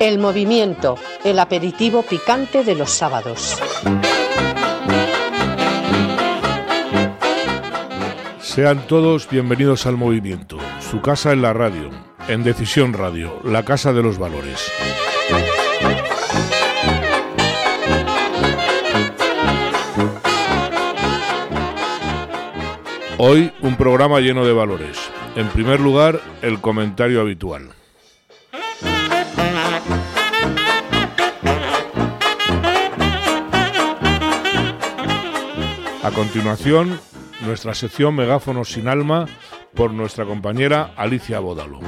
El movimiento, el aperitivo picante de los sábados. Sean todos bienvenidos al movimiento, su casa en la radio, en Decisión Radio, la casa de los valores. Hoy un programa lleno de valores. En primer lugar, el comentario habitual. A continuación, nuestra sección Megáfonos sin alma por nuestra compañera Alicia Bódalo.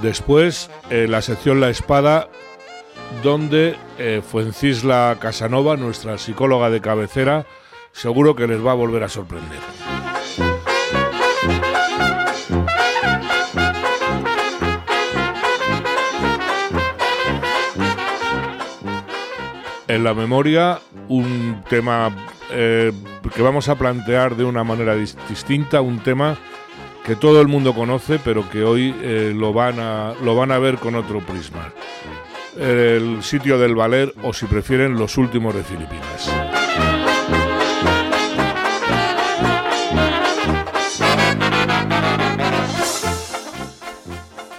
Después, eh, la sección La Espada, donde eh, Fuencisla Casanova, nuestra psicóloga de cabecera, seguro que les va a volver a sorprender. En la memoria, un tema eh, que vamos a plantear de una manera distinta, un tema que todo el mundo conoce, pero que hoy eh, lo, van a, lo van a ver con otro prisma. El sitio del Valer, o si prefieren, los últimos de Filipinas.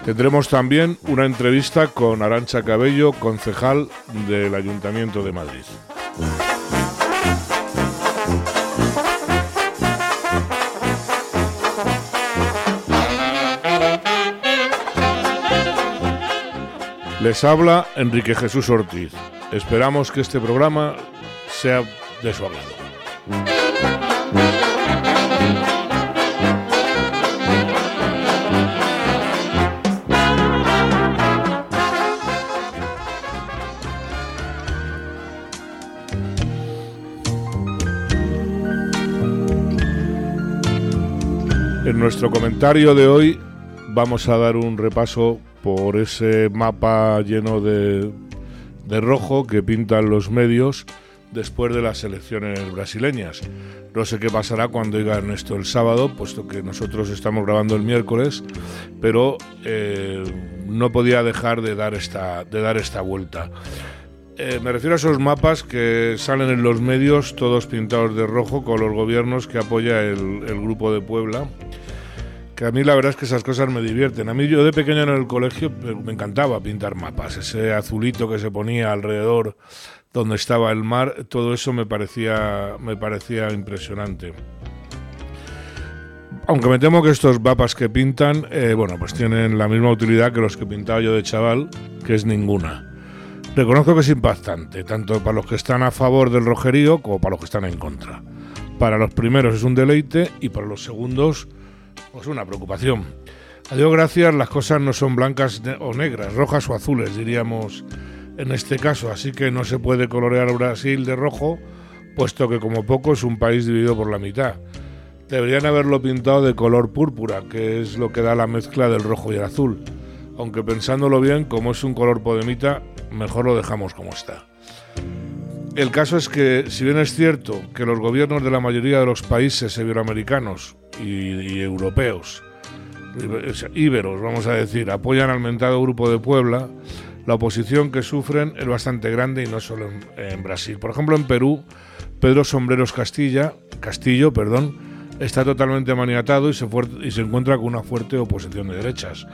Tendremos también una entrevista con Arancha Cabello, concejal del Ayuntamiento de Madrid. Les habla Enrique Jesús Ortiz. Esperamos que este programa sea de su agrado. Nuestro comentario de hoy vamos a dar un repaso por ese mapa lleno de, rojo que pintan los medios después de las elecciones brasileñas. No sé qué pasará cuando digan esto el sábado, puesto que nosotros estamos grabando el miércoles, pero eh, no podía dejar de dar esta, de dar esta vuelta. Eh, me refiero a esos mapas que salen en los medios, todos pintados de rojo, con los gobiernos que apoya el Grupo de Puebla que a mí la verdad es que esas cosas me divierten. A mí yo de pequeño en el colegio me encantaba pintar mapas, ese azulito que se ponía alrededor donde estaba el mar, todo eso me parecía, me parecía impresionante. Aunque me temo que estos mapas que pintan, eh, bueno, pues tienen la misma utilidad que los que pintaba yo de chaval, que es ninguna. Reconozco que es impactante, tanto para los que están a favor del rojerío como para los que están en contra. Para los primeros es un deleite y para los segundos pues una preocupación. A Dios gracias, las cosas no son blancas o negras, rojas o azules, diríamos en este caso, así que no se puede colorear Brasil de rojo, puesto que como poco es un país dividido por la mitad. Deberían haberlo pintado de color púrpura, que es lo que da la mezcla del rojo y el azul. Aunque pensándolo bien, como es un color podemita, mejor lo dejamos como está. El caso es que, si bien es cierto que los gobiernos de la mayoría de los países iberoamericanos y, europeos, íberos, vamos a decir, apoyan al mentado Grupo de Puebla, la oposición que sufren es bastante grande y no solo en, Brasil. Por ejemplo, en Perú, Pedro Sombreros Castilla, Castillo perdón, está totalmente maniatado y se, y se encuentra con una fuerte oposición de derechas,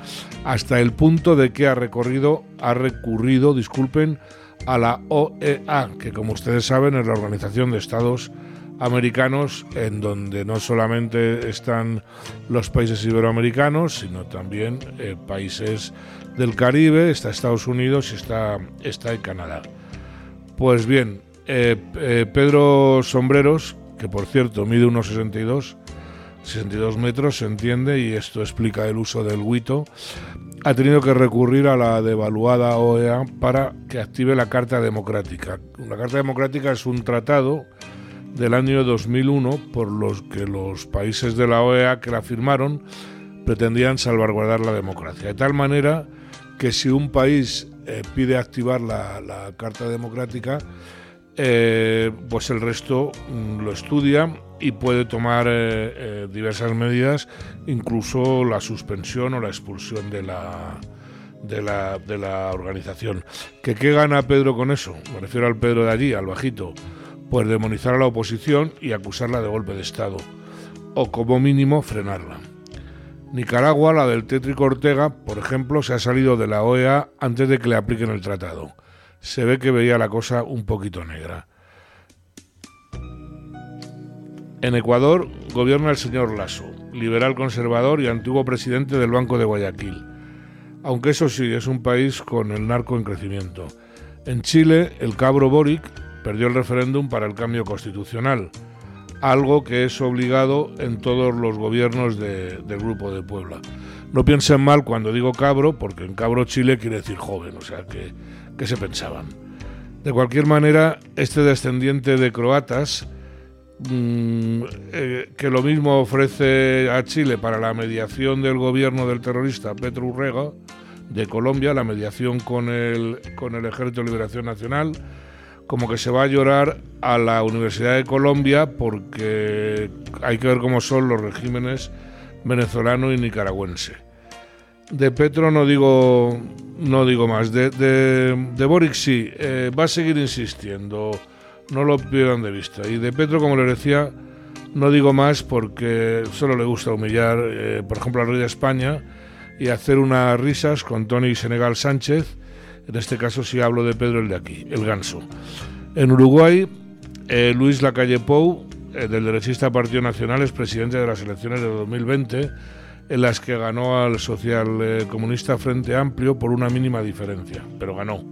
hasta el punto de que ha recorrido, ha recurrido, disculpen, a la OEA, que como ustedes saben es la Organización de Estados americanos, en donde no solamente están los países iberoamericanos, sino también eh, países del Caribe, está Estados Unidos y está, está Canadá. Pues bien, eh, eh, Pedro Sombreros, que por cierto mide unos 62, 62 metros, se entiende, y esto explica el uso del huito, ha tenido que recurrir a la devaluada OEA para que active la Carta Democrática. La Carta Democrática es un tratado del año 2001 por los que los países de la OEA que la firmaron pretendían salvaguardar la democracia. De tal manera que si un país eh, pide activar la, Carta Democrática, eh, pues el resto mm, lo estudia y puede tomar eh, eh, diversas medidas, incluso la suspensión o la expulsión de la, de la, organización. ¿Que ¿Qué gana Pedro con eso? Me refiero al Pedro de allí, al bajito. Pues demonizar a la oposición y acusarla de golpe de Estado, o como mínimo frenarla. Nicaragua, la del tétrico Ortega, por ejemplo, se ha salido de la OEA antes de que le apliquen el tratado. Se ve que veía la cosa un poquito negra. En Ecuador gobierna el señor Lasso, liberal conservador y antiguo presidente del Banco de Guayaquil. Aunque eso sí, es un país con el narco en crecimiento. En Chile, el cabro Boric perdió el referéndum para el cambio constitucional algo que es obligado en todos los gobiernos del Grupo de Puebla. No piensen mal cuando digo cabro, porque en cabro Chile quiere decir joven, o sea, que, que se pensaban. De cualquier manera, este descendiente de croatas, mm, eh, que lo mismo ofrece a Chile para la mediación del gobierno del terrorista Petro Urrega, de Colombia, la mediación con el, con el Ejército de Liberación Nacional, como que se va a llorar a la Universidad de Colombia porque hay que ver cómo son los regímenes venezolano y nicaragüense. De Petro no digo, no digo más. De, de, sí, eh, va a seguir insistiendo, no lo pierdan de vista. Y de Petro, como les decía, no digo más porque solo le gusta humillar, eh, por ejemplo, al rey de España y hacer unas risas con Tony Senegal Sánchez en este caso sí hablo de Pedro el de aquí, el ganso. En Uruguay, eh, Luis Lacalle Pou, del derechista Partido Nacional, es presidente de las elecciones de 2020, en las que ganó al social eh, comunista Frente Amplio por una mínima diferencia, pero ganó.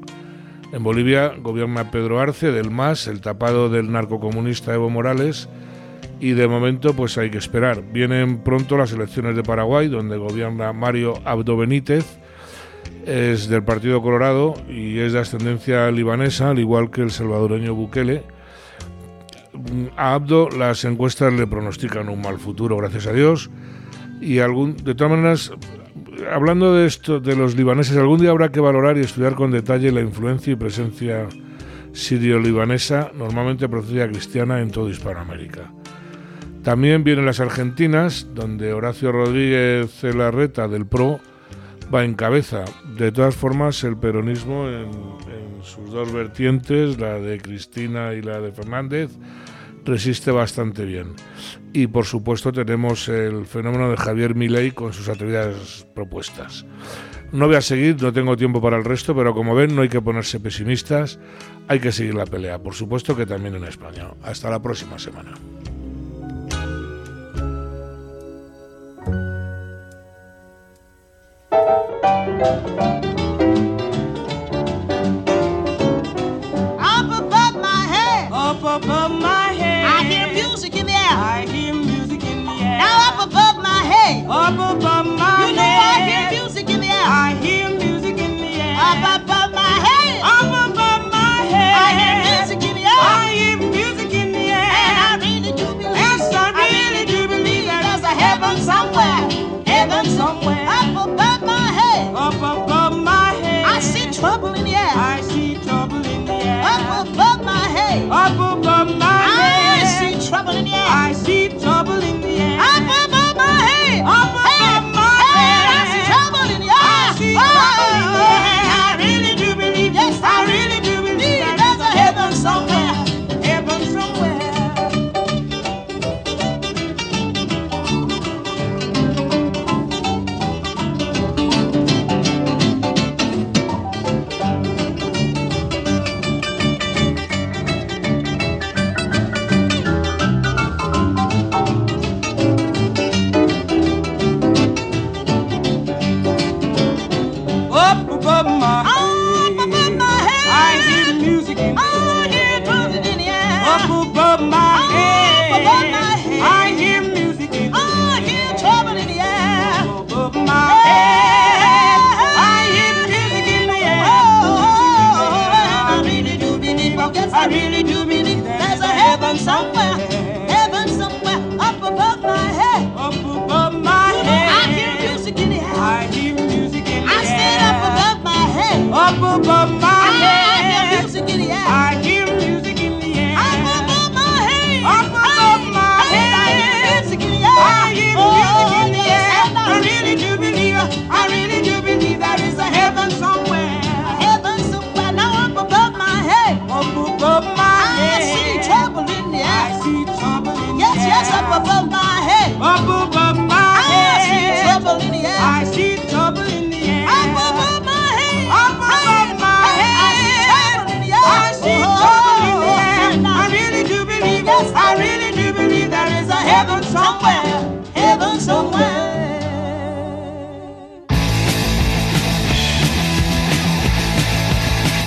En Bolivia gobierna Pedro Arce del MAS, el tapado del narcocomunista Evo Morales, y de momento pues hay que esperar. Vienen pronto las elecciones de Paraguay, donde gobierna Mario Abdo Benítez, es del Partido Colorado y es de ascendencia libanesa, al igual que el salvadoreño Bukele. A Abdo las encuestas le pronostican un mal futuro, gracias a Dios. Y algún, de todas maneras, hablando de esto, de los libaneses, algún día habrá que valorar y estudiar con detalle la influencia y presencia sirio-libanesa, normalmente procedida cristiana en toda Hispanoamérica. También vienen las argentinas, donde Horacio Rodríguez Larreta del PRO va en cabeza. De todas formas, el peronismo en, sus dos vertientes, la de Cristina y la de Fernández, resiste bastante bien y por supuesto tenemos el fenómeno de Javier Milei con sus atrevidas propuestas. No voy a seguir, no tengo tiempo para el resto, pero como ven no hay que ponerse pesimistas, hay que seguir la pelea, por supuesto que también en España. Hasta la próxima semana. up above my you know. I hear music in the air. I hear music in the air. Up above my head. Up above my head. I hear music in the air. I hear music in the air. And I really do believe. Yes, I really, I really do believe that there's a heaven somewhere. Heaven somewhere. Up above my head. Up above my head. I see trouble in the air. I see trouble in the air. Up above my head. Up above.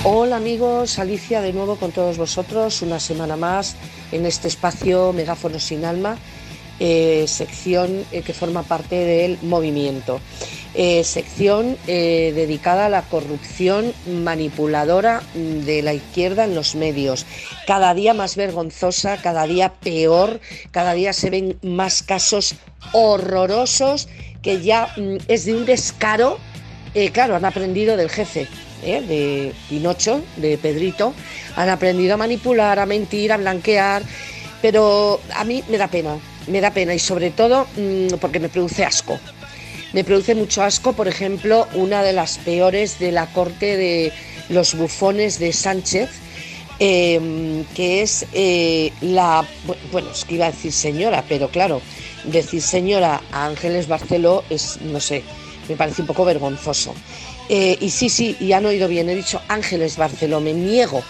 Hola amigos, Alicia de nuevo con todos vosotros, una semana más en este espacio Megáfono sin Alma eh, sección eh, que forma parte del movimiento, eh, sección dedicada a la corrupción manipuladora de la izquierda en los medios, cada día más vergonzosa, cada día peor, cada día se ven más casos horrorosos que ya mm, es de un descaro, claro, han aprendido del jefe de Pinocho, de Pedrito, han aprendido a manipular, a mentir, a blanquear, pero a mí me da pena, me da pena y sobre todo mm, porque me produce asco. Me produce mucho asco, por ejemplo, una de las peores de la corte de los bufones de Sánchez, em, que es eh, la, bueno, es que iba a decir señora, pero claro, decir señora a Ángeles Barceló es, no sé, me parece un poco vergonzoso. Eh, y sí, sí, y han oído bien, he dicho Ángeles Barceló, me niego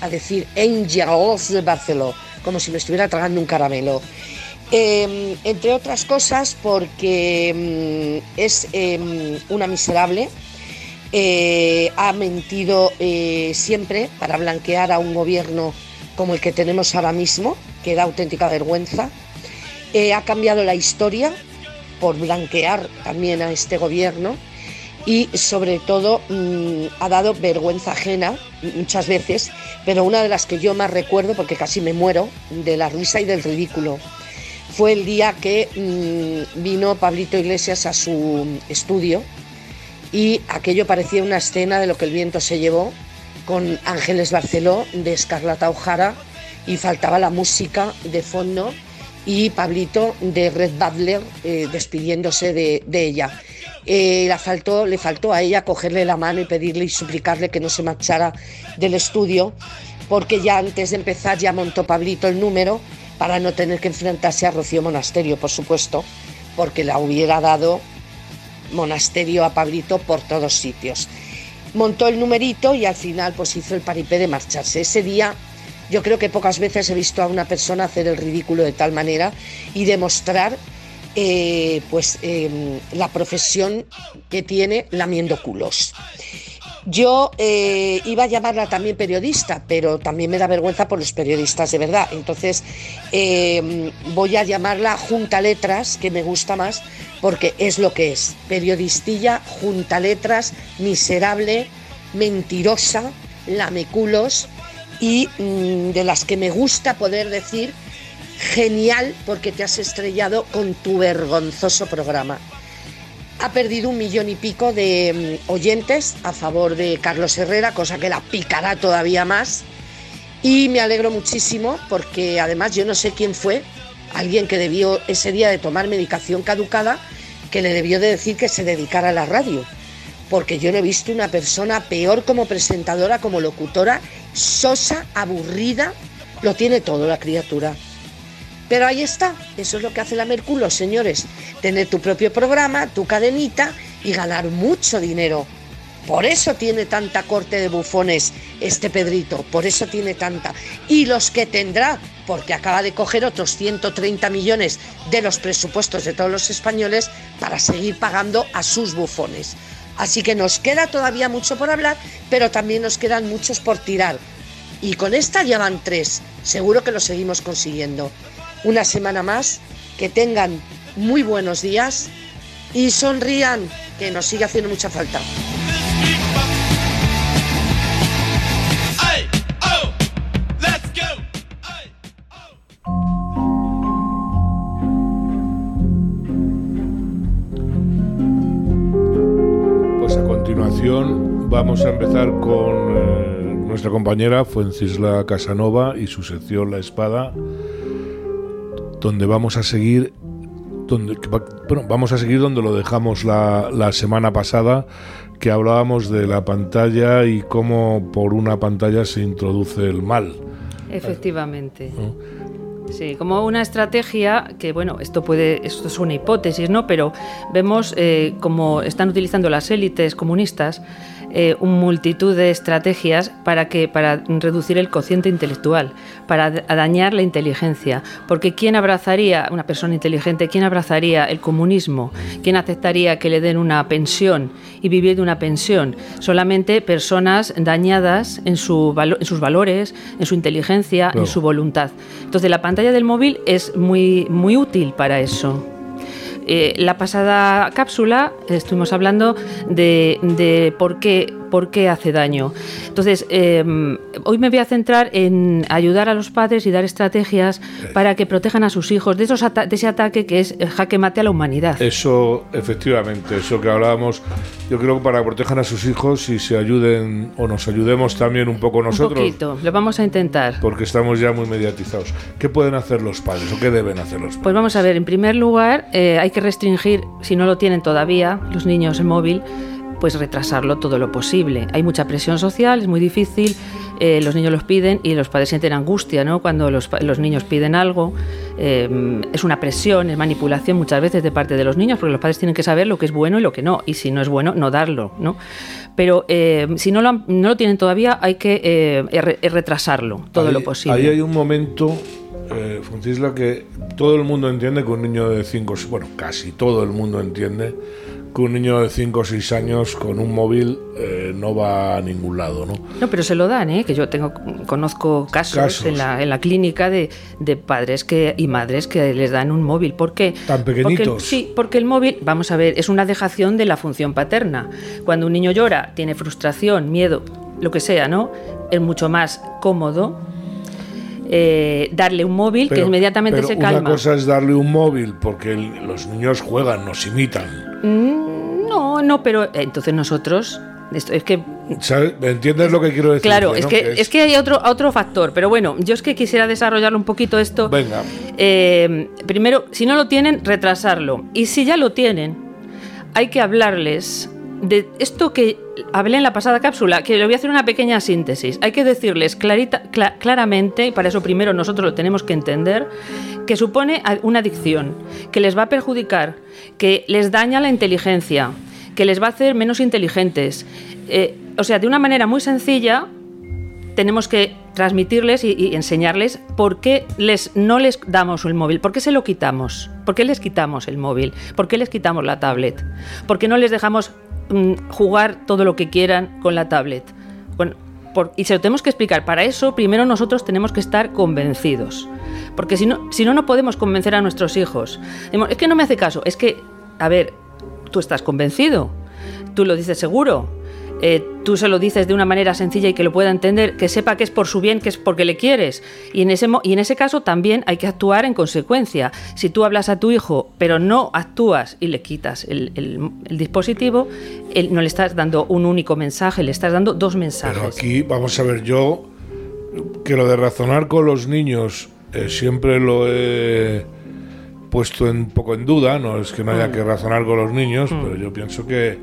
a decir Angels de Barceló, como si me estuviera tragando un caramelo. Em, entre otras cosas porque mm, es em, una miserable, eh, ha mentido eh, siempre para blanquear a un gobierno como el que tenemos ahora mismo, que da auténtica vergüenza, ha cambiado la historia por blanquear también a este gobierno y sobre todo mm, ha dado vergüenza ajena muchas veces, pero una de las que yo más recuerdo, porque casi me muero, de la risa y del ridículo, fue el día que mm, vino Pablito Iglesias a su estudio y aquello parecía una escena de lo que el viento se llevó con Ángeles Barceló de Escarlata O'Hara y faltaba la música de fondo y Pablito de Red Butler eh, despidiéndose de, ella. Eh, faltó, le faltó a ella cogerle la mano y pedirle y suplicarle que no se marchara del estudio, porque ya antes de empezar ya montó Pablito el número para no tener que enfrentarse a Rocío Monasterio, por supuesto, porque la hubiera dado monasterio a Pablito por todos sitios. Montó el numerito y al final pues hizo el paripé de marcharse. Ese día yo creo que pocas veces he visto a una persona hacer el ridículo de tal manera y demostrar eh, pues em, la profesión que tiene lamiendo culos. Yo eh, iba a llamarla también periodista, pero también me da vergüenza por los periodistas de verdad. Entonces em, voy a llamarla Junta Letras, que me gusta más, porque es lo que es. Periodistilla, Junta Letras, miserable, mentirosa, lameculos y mm, de las que me gusta poder decir genial porque te has estrellado con tu vergonzoso programa. Ha perdido un millón y pico de mm, oyentes a favor de Carlos Herrera, cosa que la picará todavía más. Y me alegro muchísimo porque además yo no sé quién fue, alguien que debió ese día de tomar medicación caducada, que le debió de decir que se dedicara a la radio porque yo no he visto una persona peor como presentadora, como locutora, sosa, aburrida, lo tiene todo la criatura. Pero ahí está, eso es lo que hace la Merculo, señores, tener tu propio programa, tu cadenita y ganar mucho dinero. Por eso tiene tanta corte de bufones este Pedrito, por eso tiene tanta. Y los que tendrá, porque acaba de coger otros 130 millones de los presupuestos de todos los españoles para seguir pagando a sus bufones. Así que nos queda todavía mucho por hablar, pero también nos quedan muchos por tirar. Y con esta ya van tres. Seguro que lo seguimos consiguiendo. Una semana más, que tengan muy buenos días y sonrían, que nos sigue haciendo mucha falta. vamos a empezar con eh, nuestra compañera Fuencisla Casanova y su sección La Espada, donde vamos a seguir donde, bueno, vamos a seguir donde lo dejamos la, la, semana pasada, que hablábamos de la pantalla y cómo por una pantalla se introduce el mal. Efectivamente. Sí, como una estrategia que, bueno, esto puede, esto es una hipótesis, ¿no? Pero vemos eh, como están utilizando las élites comunistas eh, un multitud de estrategias para, que, para reducir el cociente intelectual, para dañar la inteligencia. Porque ¿quién abrazaría, una persona inteligente, quién abrazaría el comunismo? ¿Quién aceptaría que le den una pensión y vivir de una pensión? Solamente personas dañadas en, su, en sus valores, en su inteligencia, en su voluntad. Entonces la pantalla del móvil es muy, muy útil para eso. Eh, la pasada cápsula estuvimos hablando de, de por qué por qué hace daño. Entonces, em, hoy me voy a centrar en ayudar a los padres y dar estrategias para que protejan a sus hijos de, esos de ese ataque que es jaque mate a la humanidad. Eso, efectivamente, eso que hablábamos, yo creo que para que protejan a sus hijos y se ayuden o nos ayudemos también un poco nosotros. Un poquito, lo vamos a intentar. Porque estamos ya muy mediatizados. ¿Qué pueden hacer los padres o qué deben hacer los padres? Pues vamos a ver, en primer lugar, eh, hay que restringir, si no lo tienen todavía, los niños el móvil, pues retrasarlo todo lo posible. Hay mucha presión social, es muy difícil, eh, los niños los piden y los padres sienten angustia ¿no? cuando los, niños piden algo. Eh, es una presión, es manipulación muchas veces de parte de los niños, porque los padres tienen que saber lo que es bueno y lo que no, y si no es bueno, no darlo. ¿no? Pero eh, si no lo, no lo tienen todavía, hay que retrasarlo todo lo posible. Ahí hay un momento eh, que todo el mundo entiende que un niño de 5, bueno, casi todo el mundo entiende que un niño de 5 o 6 años con un móvil eh, no va a ningún lado, ¿no? No, pero se lo dan, ¿eh? Que yo tengo, conozco casos, En, la, en la clínica de, de, padres que, y madres que les dan un móvil. ¿Por qué? ¿Tan pequeñitos? sí, porque el móvil, vamos a ver, es una dejación de la función paterna. Cuando un niño llora, tiene frustración, miedo, lo que sea, ¿no? Es mucho más cómodo eh, darle un móvil que inmediatamente se calma. Una cosa es darle un móvil porque los niños juegan, nos imitan. Mm, no, no, pero eh, entonces nosotros esto, es que ¿Me entiendes lo que quiero decir? Claro, es, que, es, que hay otro, otro factor, pero bueno, yo es que quisiera desarrollarlo un poquito esto. Venga. Eh, primero, si no lo tienen, retrasarlo. Y si ya lo tienen, hay que hablarles de esto que hablé en la pasada cápsula, que le voy a hacer una pequeña síntesis. Hay que decirles clarita, claramente, y para eso primero nosotros lo tenemos que entender, que supone una adicción, que les va a perjudicar, que les daña la inteligencia, que les va a hacer menos inteligentes. Eh, o sea, de una manera muy sencilla, tenemos que transmitirles y, enseñarles por qué les, no les damos el móvil, por qué se lo quitamos, por qué les quitamos el móvil, por qué les quitamos la tablet, por qué no les dejamos jugar todo lo que quieran con la tablet. Bueno, y se lo tenemos que explicar. Para eso, primero nosotros tenemos que estar convencidos. Porque si no, si no, no podemos convencer a nuestros hijos. Es que no me hace caso. Es que, a ver, tú estás convencido. Tú lo dices seguro. Eh, tú se lo dices de una manera sencilla y que lo pueda entender, que sepa que es por su bien, que es porque le quieres. Y en ese, y en ese caso también hay que actuar en consecuencia. Si tú hablas a tu hijo, pero no actúas y le quitas el, dispositivo, él, no le estás dando un único mensaje, le estás dando dos mensajes. Pero aquí, vamos a ver, yo que lo de razonar con los niños eh, siempre lo he puesto un poco en duda, no es que no haya mm. que razonar con los niños, mm. pero yo pienso que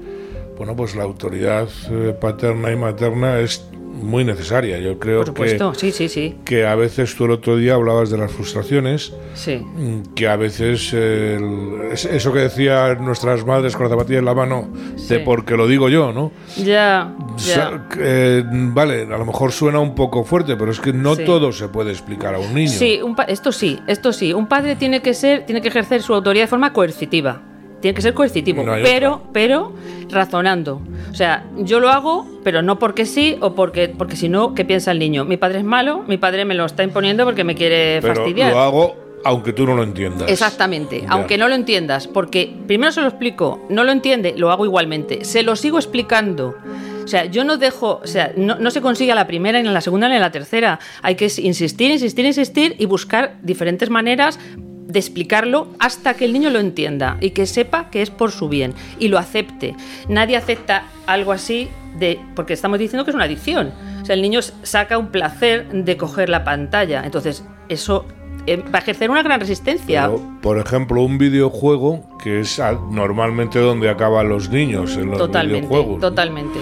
bueno, pues la autoridad eh, paterna y materna es muy necesaria. Yo creo Por supuesto, que, sí, sí, sí. que a veces tú el otro día hablabas de las frustraciones, sí. Mm, que a veces eso que decían nuestras madres con la zapatilla en la mano, de porque lo digo yo, ¿no? Ya, ya. Eh, vale, a lo mejor suena un poco fuerte, pero es que no todo se puede explicar a un niño. Sí, esto sí, esto sí. Un padre tiene que ser, tiene que ejercer su autoridad de forma coercitiva tiene que ser coercitivo, pero, pero razonando. O sea, yo lo hago, pero no porque sí o porque, porque si no, ¿qué piensa el niño? Mi padre es malo, mi padre me lo está imponiendo porque me quiere pero fastidiar. Lo hago aunque tú no lo entiendas. Exactamente, aunque no lo entiendas, porque primero se lo explico, no lo entiende, lo hago igualmente, se lo sigo explicando. O sea, yo no dejo, o sea, no, no, se consigue a la primera, ni a la segunda, ni a la tercera. Hay que insistir, insistir, insistir y buscar diferentes maneras de explicarlo hasta que el niño lo entienda y que sepa que es por su bien y lo acepte. Nadie acepta algo así de porque estamos diciendo que es una adicción. O sea, el niño saca un placer de coger la pantalla. Entonces, eso eh, va a ejercer una gran resistencia. por ejemplo, un videojuego que es normalmente donde acaban los niños en los totalmente, videojuegos. Totalmente.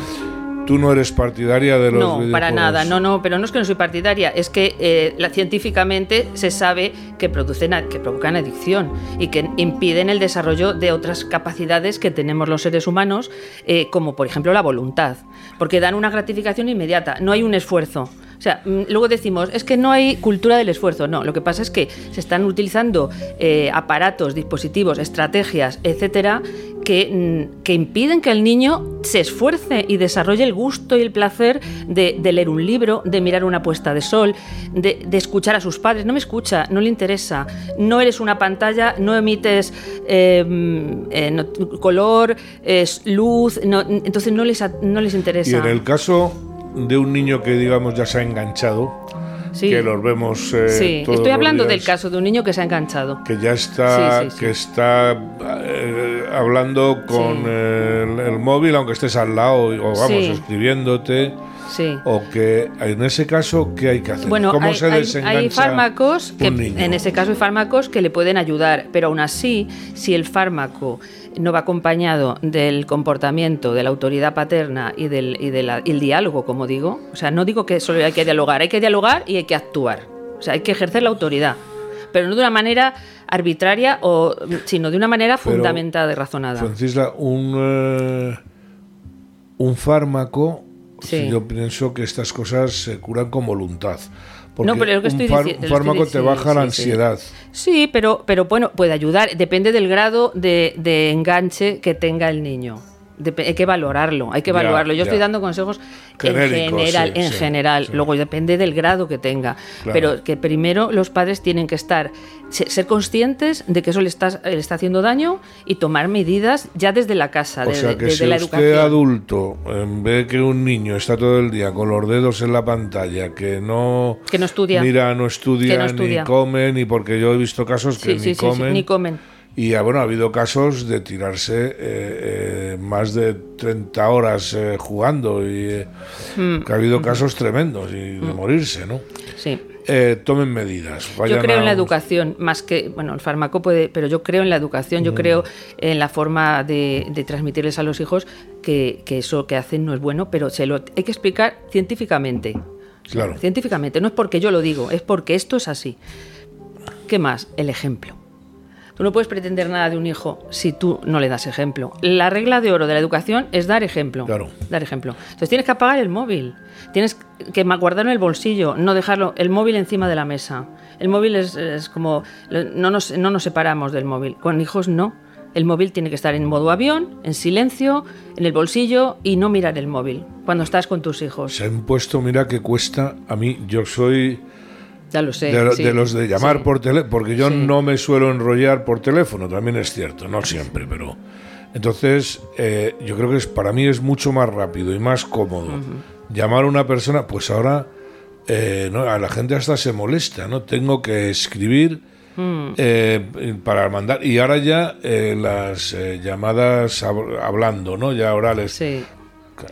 Tú no eres partidaria de los No, para nada, no, no, pero no es que no soy partidaria, es que eh, la, científicamente se sabe que, producen, que provocan adicción y que impiden el desarrollo de otras capacidades que tenemos los seres humanos, eh, como por ejemplo la voluntad, porque dan una gratificación inmediata, no hay un esfuerzo. Sea, mm, luego decimos, es que no hay cultura del esfuerzo. No, lo que pasa es que se están utilizando eh, aparatos, dispositivos, estrategias, etcétera, que, mm, que, impiden que el niño se esfuerce y desarrolle el gusto y el placer de, leer un libro, de mirar una puesta de sol, de, escuchar a sus padres. No me escucha, no le interesa. No eres una pantalla, no emites eh, mm, eh, color, luz, entonces no les, no les interesa. Y en el caso de un niño que, digamos, ya se ha enganchado, que los vemos. Eh, sí, estoy hablando del caso de un niño que se ha enganchado. Que ya está, que está eh, hablando con el, móvil, aunque estés al lado, o vamos, escribiéndote. Sí. O que en ese caso, ¿qué hay que hacer? Bueno, ¿Cómo hay, se desengancha hay fármacos que, en ese caso hay fármacos que le pueden ayudar, pero aún así, si el fármaco no va acompañado del comportamiento de la autoridad paterna y del y diálogo, como digo. O sea, no digo que solo hay que dialogar, hay que dialogar y hay que actuar. O sea, hay que ejercer la autoridad, pero no de una manera arbitraria, o, sino de una manera fundamentada y razonada. Francisca, un, eh, un fármaco, yo pienso que estas cosas se curan con voluntad. Porque no, pero lo que estoy un, fármaco te baja la ansiedad. Sí, pero, pero bueno, puede ayudar. Depende del grado de, de enganche que tenga el niño hay que valorarlo, hay que valorarlo. Yo estoy dando consejos en general, en general. Luego depende del grado que tenga, pero que primero los padres tienen que estar ser conscientes de que eso le está, le está haciendo daño y tomar medidas ya desde la casa, o sea que si usted adulto ve que un niño está todo el día con los dedos en la pantalla, que no que no estudia, mira, no estudia, ni come, ni porque yo he visto casos que ni comen, ni comen y bueno, ha habido casos de tirarse eh, eh, más de 30 horas eh, jugando y hmm. que ha habido casos tremendos y de hmm. morirse, ¿no? Sí. tomen medidas. yo creo en la educación, más que, bueno, el fármaco puede, pero yo creo en la educación, yo hmm. creo en la forma de, transmitirles a los hijos que, que, eso que hacen no es bueno, pero se lo hay que explicar científicamente. Claro. Científicamente, no es porque yo lo digo, es porque esto es así. ¿Qué más? El ejemplo. Tú no puedes pretender nada de un hijo si tú no le das ejemplo. La regla de oro de la educación es dar ejemplo. Claro. Dar ejemplo. Entonces tienes que apagar el móvil. Tienes que guardarlo en el bolsillo, no dejarlo el móvil encima de la mesa. El móvil es, como no nos, no nos separamos del móvil. Con hijos no. El móvil tiene que estar en modo avión, en silencio, en el bolsillo y no mirar el móvil cuando estás con tus hijos. Se han puesto, mira que cuesta. A mí, yo soy sé. De, los de llamar por teléfono, porque yo no me suelo enrollar por teléfono, también es cierto, no siempre, pero... Entonces, eh, yo creo que es, para mí es mucho más rápido y más cómodo llamar a una persona, pues ahora eh, ¿no? a la gente hasta se molesta, ¿no? Tengo que escribir mm. eh, para mandar, y ahora ya las llamadas hablando, ¿no? Ya orales. Sí.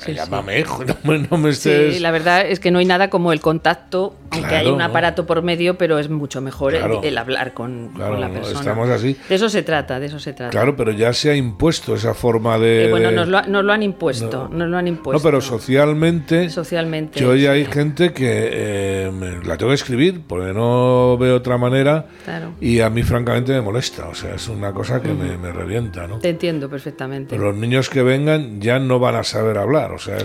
Llámame, no, me, estés... Sí, la verdad es que no hay nada como el contacto, aunque hay un aparato por medio, pero es mucho mejor el, hablar con, la persona. Estamos así. De eso se trata, de eso se trata. Claro, pero ya se ha impuesto esa forma de... Eh, bueno, nos lo, lo, han impuesto, no, nos lo han impuesto. No, pero socialmente... Socialmente. Yo ya hay gente que eh, la tengo que escribir porque no veo otra manera y a mí francamente me molesta, o sea, es una cosa que me, me, revienta, ¿no? Te entiendo perfectamente. Pero los niños que vengan ya no van a saber hablar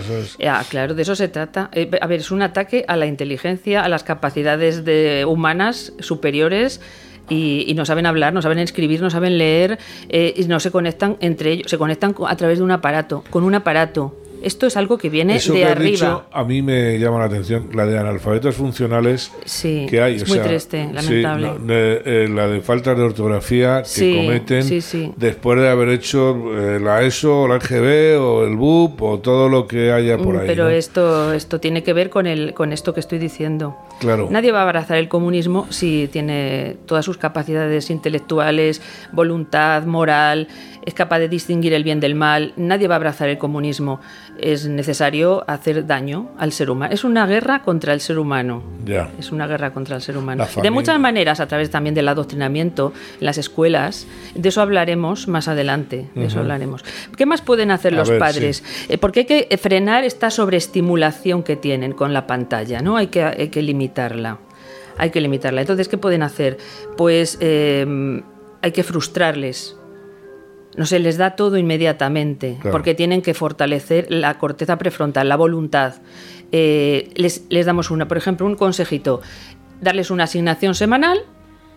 es... Ya, claro, de eso se trata. Eh, a ver, es un ataque a la inteligencia, a las capacidades de, humanas superiores y, no saben hablar, no saben escribir, no saben leer eh, y no se conectan entre ellos, se conectan a través de un aparato, con un aparato. Esto es algo que viene de arriba. a mí me llama la atención la de analfabetos funcionales que hay. Es muy triste, lamentable. Eh, la de falta de ortografía que cometen después de haber hecho eh, la ESO, la EGB o el BUP o todo lo que haya por mm, ahí. Pero esto, esto tiene que ver con, el, con esto que estoy diciendo. Claro. Nadie va a abrazar el comunismo si tiene todas sus capacidades intelectuales, voluntad, moral, es capaz de distinguir el bien del mal. Nadie va a abrazar el comunismo. es necesario hacer daño al ser humano. Es una guerra contra el ser humano. Es una guerra contra el ser humano. De muchas maneras, a través también del adoctrinamiento en las escuelas. De eso hablaremos más adelante. De eso hablaremos. ¿Qué más pueden hacer A los ver, padres? Eh, porque hay que frenar esta sobreestimulación que tienen con la pantalla, ¿no? Hay que, hay que limitarla. Hay que limitarla. Entonces, ¿qué pueden hacer? Pues eh, hay que frustrarles. No se les da todo inmediatamente, Claro. porque tienen que fortalecer la corteza prefrontal, la voluntad. Eh, les, les damos una, por ejemplo, un consejito, darles una asignación semanal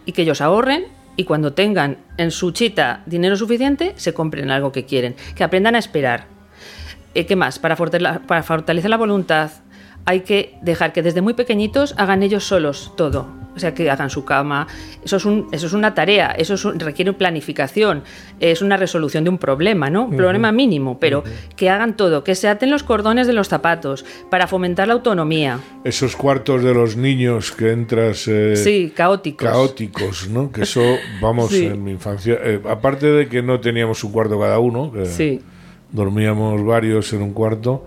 y que ellos ahorren y cuando tengan en su chita dinero suficiente, se compren algo que quieren, que aprendan a esperar. Eh, ¿Qué más? Para, fortale- para fortalecer la voluntad hay que dejar que desde muy pequeñitos hagan ellos solos todo. O sea, que hagan su cama. Eso es, un- eso es una tarea, eso es un- requiere planificación, es una resolución de un problema, ¿no? Un problema mínimo, pero que hagan todo, que se aten los cordones de los zapatos para fomentar la autonomía. Esos cuartos de los niños que entras eh, Sí, caóticos. caóticos, ¿no? Que eso, vamos, Sí. en mi infancia, eh, aparte de que no teníamos un cuarto cada uno, que Sí. dormíamos varios en un cuarto,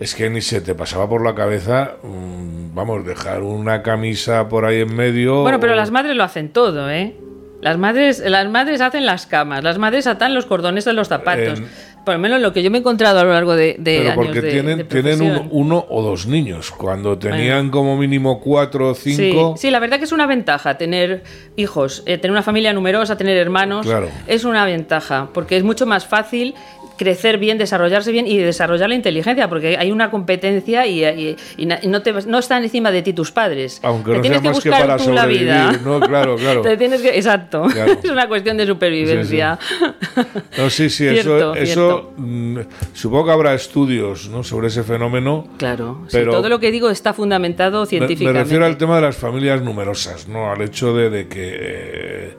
es que ni se te pasaba por la cabeza, mm, vamos, dejar una camisa por ahí en medio. Bueno, pero o- las madres lo hacen todo, ¿eh? Las madres, las madres hacen las camas, las madres atan los cordones de los zapatos. En- Por lo menos lo que yo me he encontrado a lo largo de, de Pero años porque de- tienen, de tienen profesión. un- uno o dos niños. Cuando tenían como mínimo cuatro o Sí, cinco, sí, la verdad que es una ventaja tener hijos, eh, tener una familia numerosa, tener hermanos. Claro. Es una ventaja, porque es mucho más fácil crecer bien, desarrollarse bien y desarrollar la inteligencia, porque hay una competencia y, y- y no, te, no están encima de ti tus padres. aunque Te no tienes sea más que buscar para tú la vida. No, claro, claro. Te tienes que, exacto. Claro. es una cuestión de supervivencia. No, sí, sí, Cierto, eso, eso cierto. mm, supongo que habrá estudios ¿no? sobre ese fenómeno. Claro, sí, Pero- todo lo que digo está fundamentado Me, me científicamente. refiero al tema de las familias numerosas, ¿no? Al hecho de, de que eh,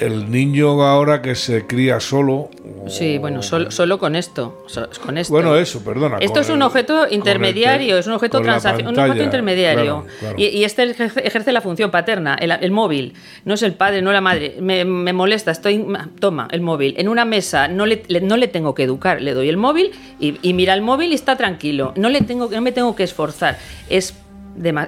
el niño ahora que se cría solo. o- Sí, bueno, solo, solo con esto. so- con esto. Bueno, eso, perdona. Esto es un el- objeto el intermediario, te- es un objeto transaccional, un objeto intermediario. claro, claro. Y, y este ejerce, ejerce la función paterna, el, el móvil. No es el padre, no la madre. Me, me molesta, estoy. Toma, el móvil. En una mesa no le, le- no le tengo que educar, le doy el móvil y, y mira el móvil y está tranquilo. No, le tengo, no me tengo que esforzar. Es.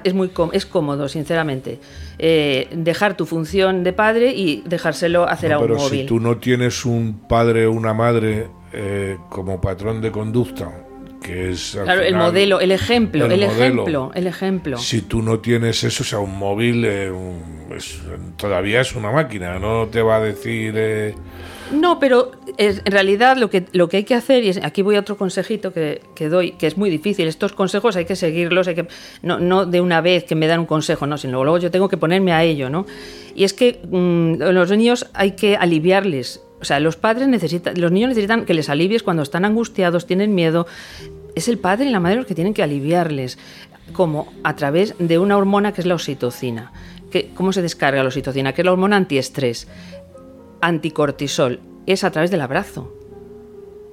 Es muy es cómodo, sinceramente, eh, dejar tu función de padre y dejárselo hacer No, a un pero móvil. si tú no tienes un padre o una madre eh, como patrón de conducta, que es. Claro, el modelo, el ejemplo, el el, modelo. ejemplo, el ejemplo. Si tú no tienes eso, o sea, un móvil eh, un- es- todavía es una máquina, no te va a decir. eh, No, pero es- en realidad lo que, lo que hay que hacer, y aquí voy a otro consejito que, que doy, que es muy difícil, estos consejos hay que seguirlos, hay que, no, no de una vez que me dan un consejo, no, sino luego yo tengo que ponerme a ello, ¿no? Y es que mm, los niños hay que aliviarles, o sea, los padres necesitan, los niños necesitan que les alivies cuando están angustiados, tienen miedo, es el padre y la madre los que tienen que aliviarles, como a través de una hormona que es la oxitocina. ¿Cómo se descarga la oxitocina? Que es la hormona antiestrés anticortisol es a través del abrazo.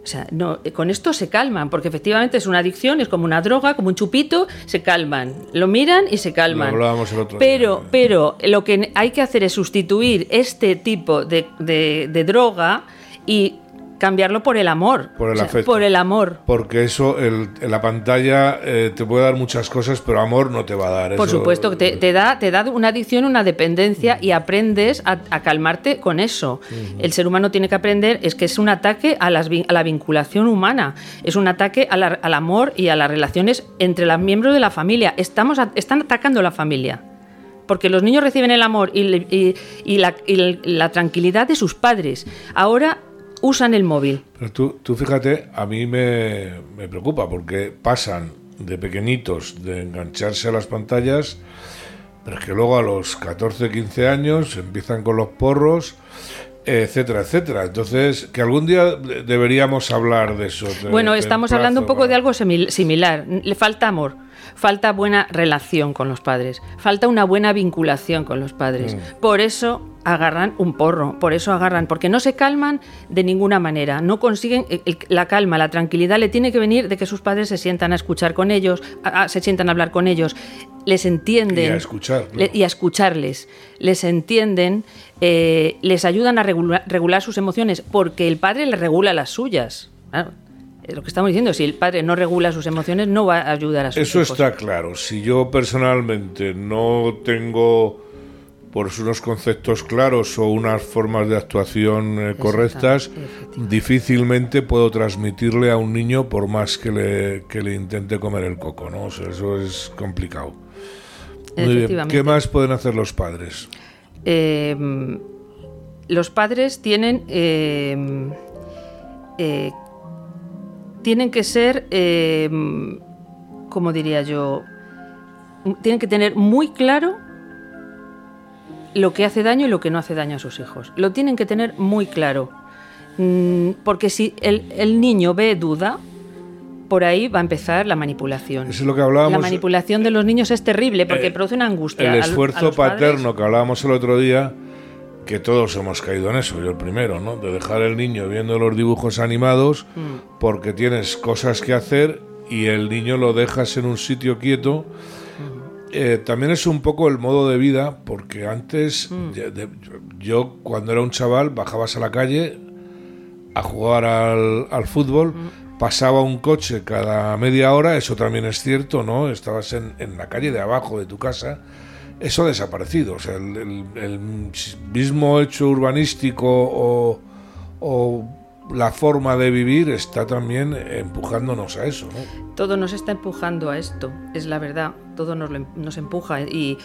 O sea, no, eh, con esto se calman, porque efectivamente es una adicción, es como una droga, como un chupito, se calman. Lo miran y se calman. Lo hablábamos el otro pero, día. pero lo que hay que hacer es sustituir este tipo de, de- de droga y cambiarlo por el amor. Por el O sea, afecto. Por el amor. Porque eso, el, en la pantalla eh, te puede dar muchas cosas, pero amor no te va a dar. Por eso- supuesto, te, te da, te da una adicción, una dependencia y aprendes a, a calmarte con eso. El ser humano tiene que aprender, es que es un ataque a, las vin- a la vinculación humana, es un ataque a la- al amor y a las relaciones entre los miembros de la familia. Estamos están atacando la familia. Porque los niños reciben el amor y, le- y- y la, y el- la tranquilidad de sus padres. Ahora usan el móvil. Pero tú, tú fíjate, a mí me, me preocupa porque pasan de pequeñitos de engancharse a las pantallas, pero es que luego a los 14, 15 años empiezan con los porros, etcétera, etcétera. Entonces, que algún día de- deberíamos hablar de eso. de- Bueno, estamos plazo hablando un poco de algo simil- similar. Le falta amor, falta buena relación con los padres, falta una buena vinculación con los padres. Mm. Por eso agarran un porro, por eso agarran, porque no se calman de ninguna manera, no consiguen el- la calma, la tranquilidad le tiene que venir de que sus padres se sientan a escuchar con ellos, a- a- se sientan a hablar con ellos, les entienden Y a escuchar, claro. le- y a escucharles, les entienden, eh, les ayudan a regula- regular sus emociones, porque el padre les regula las suyas. Claro. lo que estamos diciendo, si el padre no regula sus emociones, no va a ayudar a sus Eso hijos. está claro. Si yo personalmente no tengo pues unos conceptos claros o unas formas de actuación eh, correctas, difícilmente puedo transmitirle a un niño por más que le, que le intente comer el coco, ¿no? O sea, eso es complicado. Muy bien. ¿Qué más pueden hacer los padres? Eh, los padres tienen eh, eh, tienen que ser eh, como diría yo tienen que tener muy claro lo que hace daño y lo que no hace daño a sus hijos lo tienen que tener muy claro Mm, porque si el, el niño ve duda por ahí va a empezar la manipulación Eso es lo que hablábamos. la manipulación de los niños es terrible porque Eh, produce una angustia El a esfuerzo padres. paterno que hablábamos el otro día, que todos hemos caído en eso, yo el primero, ¿no? De dejar el niño viendo los dibujos animados Mm. porque tienes cosas que hacer y el niño lo dejas en un sitio quieto. Eh, también es un poco el modo de vida, porque antes, Mm. de- yo cuando era un chaval bajabas a la calle a jugar al, al fútbol, Mm. pasaba un coche cada media hora, eso también es cierto, ¿no? Estabas en, en la calle de abajo de tu casa, eso ha desaparecido, o sea, el, el- el mismo hecho urbanístico o, o la forma de vivir está también empujándonos a eso. Todo nos está empujando a esto, es la verdad, todo nos, em- nos empuja y,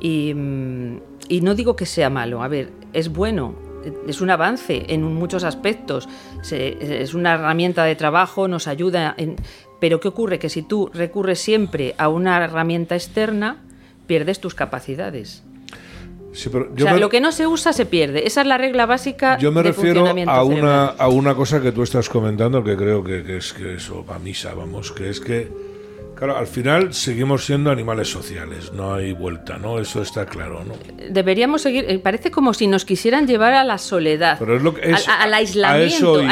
mm, y no digo que sea malo, a ver, es bueno, es un avance en muchos aspectos, es una herramienta de trabajo, nos ayuda, pero ¿qué ocurre? Que si tú recurres siempre a una herramienta externa, pierdes tus capacidades. Sí, pero O yo sea, me- lo que no se usa se pierde, esa es la regla básica Yo me de refiero a una, cerebral. a una cosa que tú estás comentando que creo que, que es que eso va misa, vamos, que es que, claro, al final seguimos siendo animales sociales, no hay vuelta, ¿no? Eso está claro, ¿no? Deberíamos seguir, eh, parece como si nos quisieran llevar a la soledad, Pero es lo que es, al, a al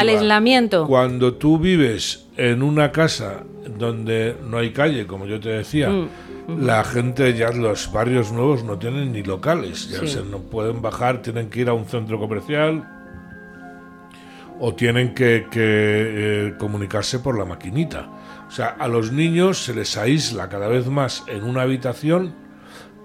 aislamiento. Cuando tú vives en una casa donde no hay calle, como yo te decía, Mm, la gente ya los barrios nuevos no tienen ni locales, ya Sí. se no pueden bajar, tienen que ir a un centro comercial o tienen que, que, eh, comunicarse por la maquinita. O sea, a los niños se les aísla cada vez más en una habitación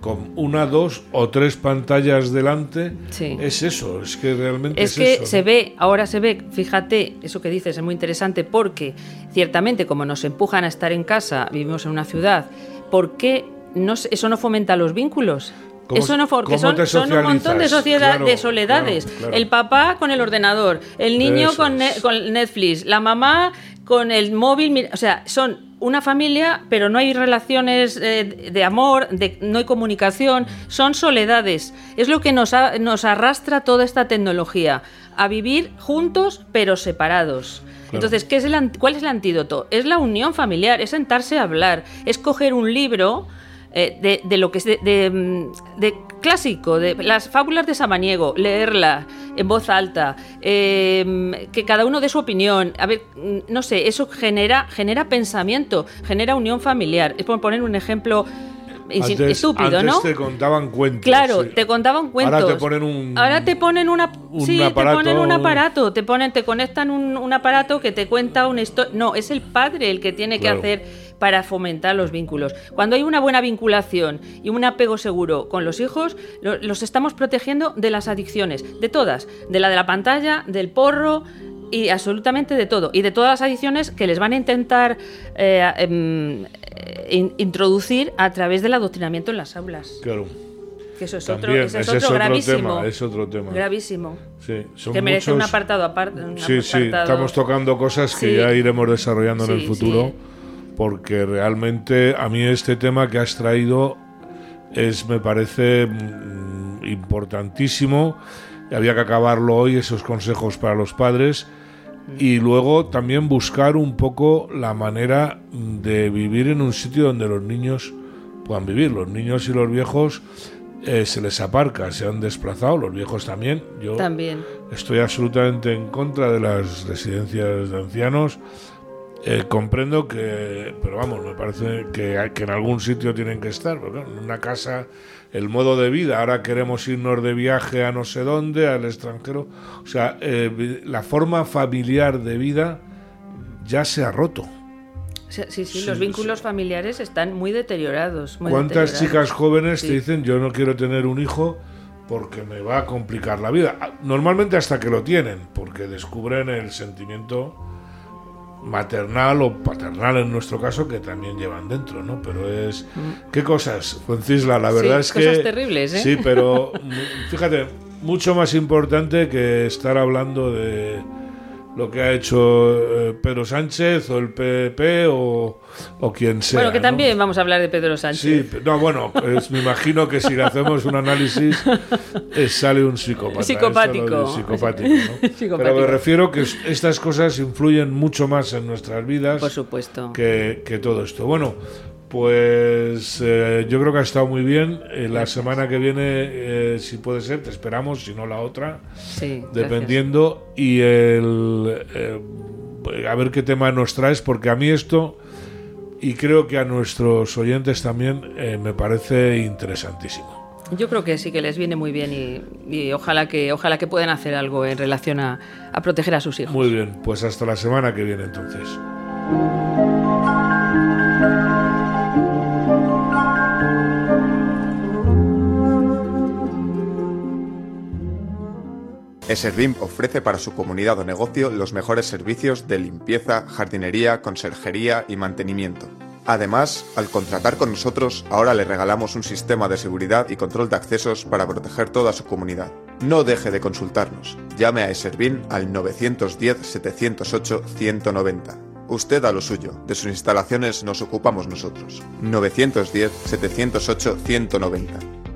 con una, dos o tres pantallas delante. Sí. Es eso, es que realmente es, Es que eso, se ¿no? ve, ahora se ve, fíjate, eso que dices es muy interesante porque ciertamente como nos empujan a estar en casa, vivimos en una ciudad, ¿por qué no, eso no fomenta los vínculos? ¿Cómo- Eso no, porque son, son un montón de socializas? sociedad, Claro, de soledades. claro, claro. El papá con el ordenador, el niño Eso con, ne- es. con Netflix, la mamá con el móvil. O sea, son una familia, pero no hay relaciones eh, de amor, de, no hay comunicación, son soledades. Es lo que nos, ha- nos arrastra toda esta tecnología, a vivir juntos pero separados. Entonces, ¿qué es el, ¿cuál es el antídoto? Es la unión familiar, es sentarse a hablar, es coger un libro eh, de, de lo que es de, mm, de clásico, de las fábulas de Samaniego, leerla en voz alta, eh, que cada uno dé su opinión. A ver, mm, no sé, eso genera, genera pensamiento, genera unión familiar. Es por poner un ejemplo Antes- estúpido, antes ¿no? te contaban cuentos. Claro, sí. te contaban cuentos. Ahora te ponen un. Ahora te ponen una, un sí, aparato- te ponen un aparato, te ponen, te conectan un, un aparato que te cuenta una historia. No, es el padre el que tiene Claro. que hacer para fomentar los vínculos. Cuando hay una buena vinculación y un apego seguro con los hijos, lo- los estamos protegiendo de las adicciones, de todas, de la de la pantalla, del porro y absolutamente de todo y de todas las adicciones que les van a intentar eh, em, eh, in- introducir a través del adoctrinamiento en las aulas. Claro. Que eso es otro, ese es otro gravísimo. tema, es otro tema. Gravísimo. Sí, son que merece un apartado aparte. Sí, sí, estamos tocando cosas que Sí. ya iremos desarrollando en el futuro, porque realmente a mí este tema que has traído es, me parece mm, importantísimo. Había que acabarlo hoy, esos consejos para los padres. Y luego también buscar un poco la manera de vivir en un sitio donde los niños puedan vivir. Los niños y los viejos eh, se les aparca, se han desplazado, los viejos también. Yo También. Estoy absolutamente en contra de las residencias de ancianos. Eh, comprendo que, pero vamos, me parece que, que en algún sitio tienen que estar. porque en una casa, el modo de vida, ahora queremos irnos de viaje a no sé dónde, al extranjero. O sea, eh, la forma familiar de vida ya se ha roto. Sí, sí, los vínculos familiares están muy deteriorados. ¿Cuántas chicas jóvenes te dicen yo no quiero tener un hijo porque me va a complicar la vida? Ah, normalmente hasta que lo tienen, porque descubren el sentimiento maternal o paternal en nuestro caso que también llevan dentro, ¿no? Pero es... Mm. ¿Qué cosas, Francisla? La verdad es que... Cosas terribles, ¿eh? Sí, pero fíjate, mucho más importante que estar hablando de lo que ha hecho eh, Pedro Sánchez o el PP o, o quien sea. Bueno, que también vamos a hablar de Pedro Sánchez. Sí, no, bueno, pues me imagino que si le hacemos un análisis eh, sale un psicópata. Psicopático. Psicopático, ¿no? Pero me refiero que estas cosas influyen mucho más en nuestras vidas. Por supuesto. Que, que todo esto. Bueno, pues eh, yo creo que ha estado muy bien. Eh, la semana que viene, eh, si puede ser, te esperamos, si no la otra. Sí, dependiendo. Y el, a ver qué tema nos traes, porque a mí esto, y creo que a nuestros oyentes también, me parece interesantísimo. Yo creo que sí que les viene muy bien y, ojalá que ojalá que puedan hacer algo en relación a, a proteger a sus hijos. Muy bien, pues hasta la semana que viene entonces. Eservim ofrece para su comunidad o negocio los mejores servicios de limpieza, jardinería, conserjería y mantenimiento. Además, al contratar con nosotros, ahora le regalamos un sistema de seguridad y control de accesos para proteger toda su comunidad. No deje de consultarnos. Llame a Eservim al 910-708-190. Usted a lo suyo. De sus instalaciones nos ocupamos nosotros. 910-708-190.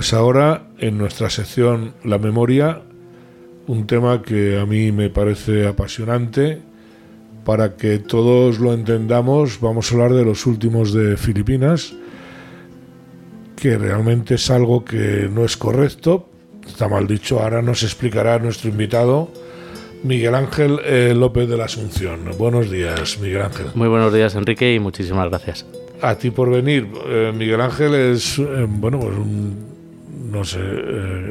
Pues ahora, en nuestra sección La memoria, un tema que a mí me parece apasionante para que todos lo entendamos, vamos a hablar de los últimos de Filipinas, que realmente es algo que no es correcto, está mal dicho, ahora nos explicará nuestro invitado. Miguel Ángel eh, López de la Asunción. Buenos días, Miguel Ángel. Muy buenos días, Enrique, y muchísimas gracias. A ti por venir. Eh, Miguel Ángel es, eh, bueno, pues un, no sé,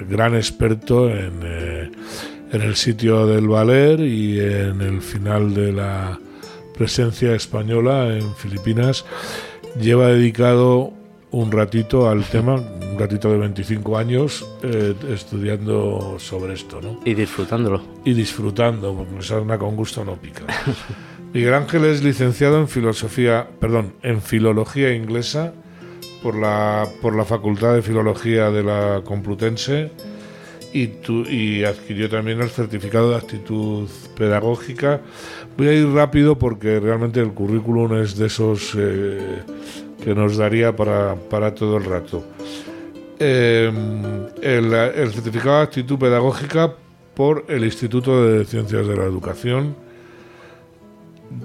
gran experto en, en el sitio del Valer y en el final de la presencia española en Filipinas. Lleva dedicado un ratito al tema, un ratito de 25 años, eh, estudiando sobre esto, ¿no? Y disfrutándolo. Y disfrutando, porque sarna con gusto no pica. Miguel Ángel es licenciado en filosofía, perdón, en filología inglesa por la, por la Facultad de Filología de la Complutense y, tu, y adquirió también el certificado de actitud pedagógica. Voy a ir rápido porque realmente el currículum es de esos eh, que nos daría para, para todo el rato. El, el, certificado de actitud pedagógica por el Instituto de Ciencias de la Educación.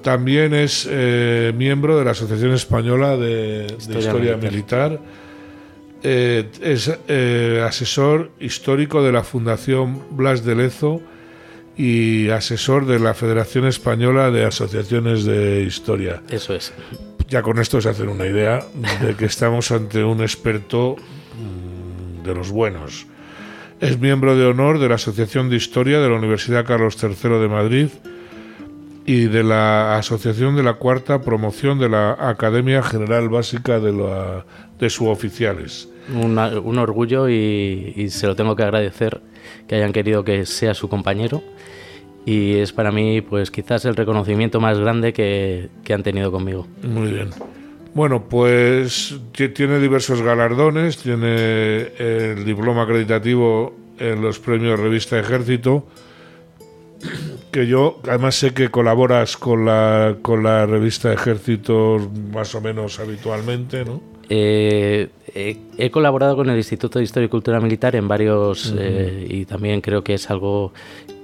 También es eh, miembro de la Asociación Española de Historia, de Historia Militar. Militar. Eh, es eh, asesor histórico de la Fundación Blas de Lezo y asesor de la Federación Española de Asociaciones de Historia. Eso es ya con esto se hacen una idea de que estamos ante un experto mm, de los buenos. Es miembro de honor de la Asociación de Historia de la Universidad Carlos III de Madrid y de la Asociación de la Cuarta Promoción de la Academia General Básica de, la, de suboficiales. Un, un orgullo y, y se lo tengo que agradecer que hayan querido que sea su compañero y es para mí pues quizás el reconocimiento más grande que, que, han tenido conmigo. Muy bien. Bueno, pues tiene diversos galardones, tiene el diploma acreditativo en los premios Revista Ejército, que yo además sé que colaboras con la, con la revista Ejército más o menos habitualmente, ¿no? Eh, eh, he colaborado con el Instituto de Historia y Cultura Militar en varios uh -huh. eh, y también creo que es algo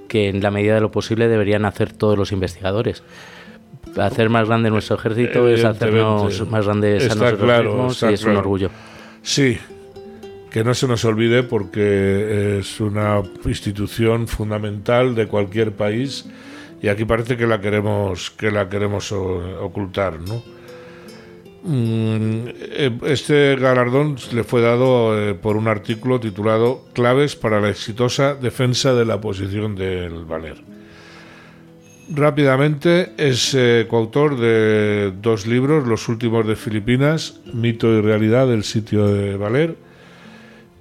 que en la medida de lo posible deberían hacer todos los investigadores. Hacer más grande nuestro ejército es hacernos más grandes a nosotros claro, mismos y es claro. un orgullo. Sí, que no se nos olvide porque es una institución fundamental de cualquier país y aquí parece que la queremos que la queremos ocultar, ¿no? Mm, eh, Este galardón le fue dado eh, por un artículo titulado Claves para la exitosa defensa de la posición del Valer. Rápidamente es eh, coautor de dos libros, los últimos de Filipinas, Mito y Realidad del sitio de Valer,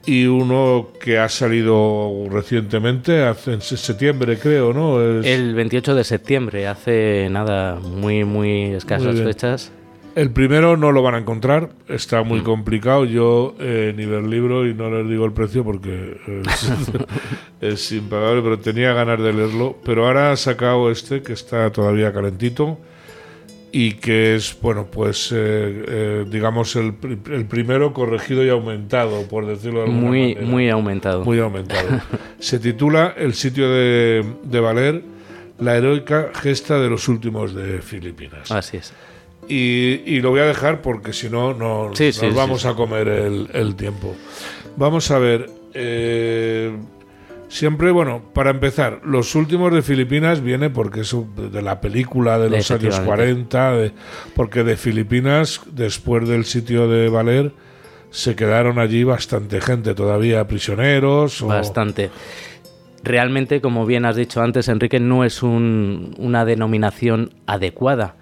y uno que ha salido recientemente, hace, en septiembre creo, ¿no? Es... El 28 de septiembre, hace nada, muy, muy escasas muy fechas. El primero no lo van a encontrar, está muy mm. complicado. Yo eh, ni ver libro y no les digo el precio porque es, es, impagable, pero tenía ganas de leerlo. Pero ahora ha sacado este que está todavía calentito y que es, bueno, pues eh, eh, digamos el, el, primero corregido y aumentado, por decirlo de alguna muy, manera. Muy aumentado. Muy aumentado. Se titula El sitio de, de Valer, la heroica gesta de los últimos de Filipinas. Así es. Y, y, lo voy a dejar porque si no, no sí, nos sí, vamos sí, a comer el, el, tiempo. Vamos a ver. Eh, siempre, bueno, para empezar, los últimos de Filipinas viene porque es de la película de los años 40, de, porque de Filipinas, después del sitio de Valer, se quedaron allí bastante gente todavía, prisioneros. O... Bastante. Realmente, como bien has dicho antes, Enrique, no es un, una denominación adecuada.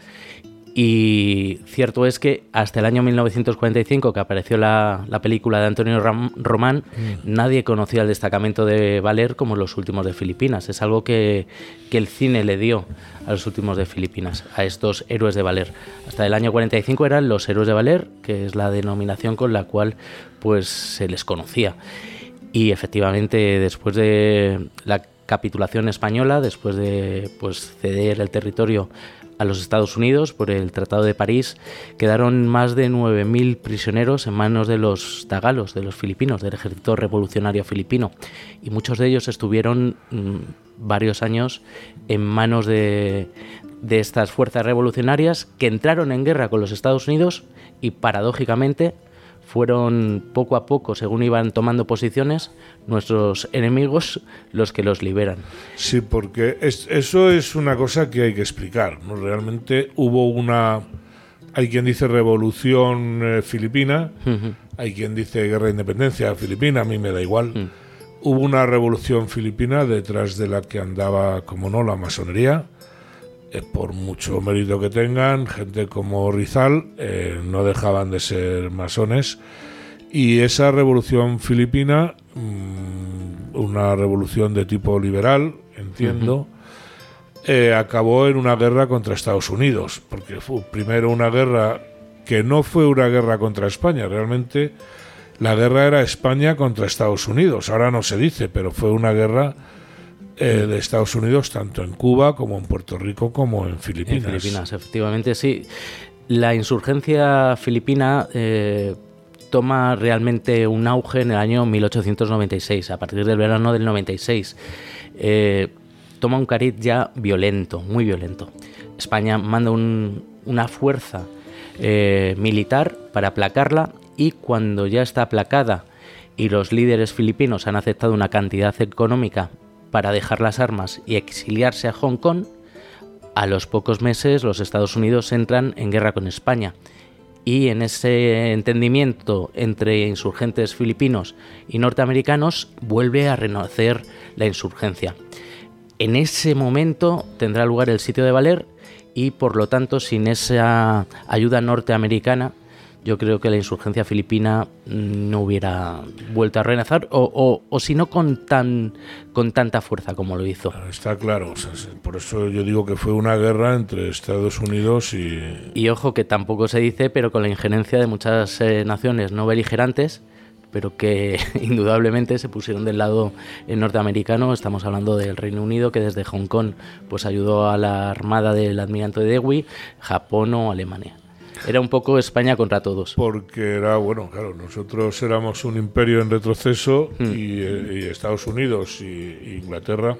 Y cierto es que hasta el año 1945, que apareció la, la película de Antonio Ram, Román, mm. nadie conocía el destacamento de Valer como los últimos de Filipinas. Es algo que, que, el cine le dio a los últimos de Filipinas, a estos héroes de Valer. Hasta el año 45 eran los héroes de Valer, que es la denominación con la cual pues, se les conocía. Y efectivamente, después de la capitulación española, después de pues, ceder el territorio a los Estados Unidos por el Tratado de París, quedaron más de 9.000 prisioneros en manos de los tagalos, de los filipinos, del ejército revolucionario filipino. Y muchos de ellos estuvieron mm, varios años en manos de, de estas fuerzas revolucionarias que entraron en guerra con los Estados Unidos y paradójicamente fueron poco a poco, según iban tomando posiciones, nuestros enemigos los que los liberan. Sí, porque eso es una cosa que hay que explicar. ¿no? Realmente hubo una... Hay quien dice revolución eh, filipina, hay quien dice guerra de independencia filipina, a mí me da igual. Mm. Hubo una revolución filipina detrás de la que andaba, como no, la masonería eh, por mucho mérito que tengan, gente como Rizal eh, no dejaban de ser masones. Y esa revolución filipina, mm, una revolución de tipo liberal, entiendo, eh, acabó en una guerra contra Estados Unidos, porque fue primero una guerra que no fue una guerra contra España, realmente la guerra era España contra Estados Unidos, ahora no se dice, pero fue una guerra eh, de Estados Unidos, tanto en Cuba como en Puerto Rico como en Filipinas. En Filipinas, efectivamente, sí. La insurgencia filipina eh, toma realmente un auge en el año 1896, a partir del verano del 96. Eh, toma un cariz ya violento, muy violento. España manda una fuerza militar para aplacarla y cuando ya está aplacada y los líderes filipinos han aceptado una cantidad económica para dejar las armas y exiliarse a Hong Kong, a los pocos meses los Estados Unidos entran en guerra con España. Y en ese entendimiento entre insurgentes filipinos y norteamericanos vuelve a renacer la insurgencia. En ese momento tendrá lugar el sitio de Valer y por lo tanto sin esa ayuda norteamericana yo creo que la insurgencia filipina no hubiera vuelto a renacer o, si no con, tan, con tanta fuerza como lo hizo. Está claro, por eso yo digo que fue una guerra entre Estados Unidos y... Y ojo que tampoco se dice, pero con la injerencia de muchas eh, naciones no beligerantes, pero que indudablemente se pusieron del lado norteamericano. Estamos hablando del Reino Unido, que desde Hong Kong pues ayudó a la armada del almirante de Dewey, Japón o Alemania. Era un poco España contra todos. Porque era, bueno, claro, nosotros éramos un imperio en retroceso hmm. eh, y, Estados Unidos y, Inglaterra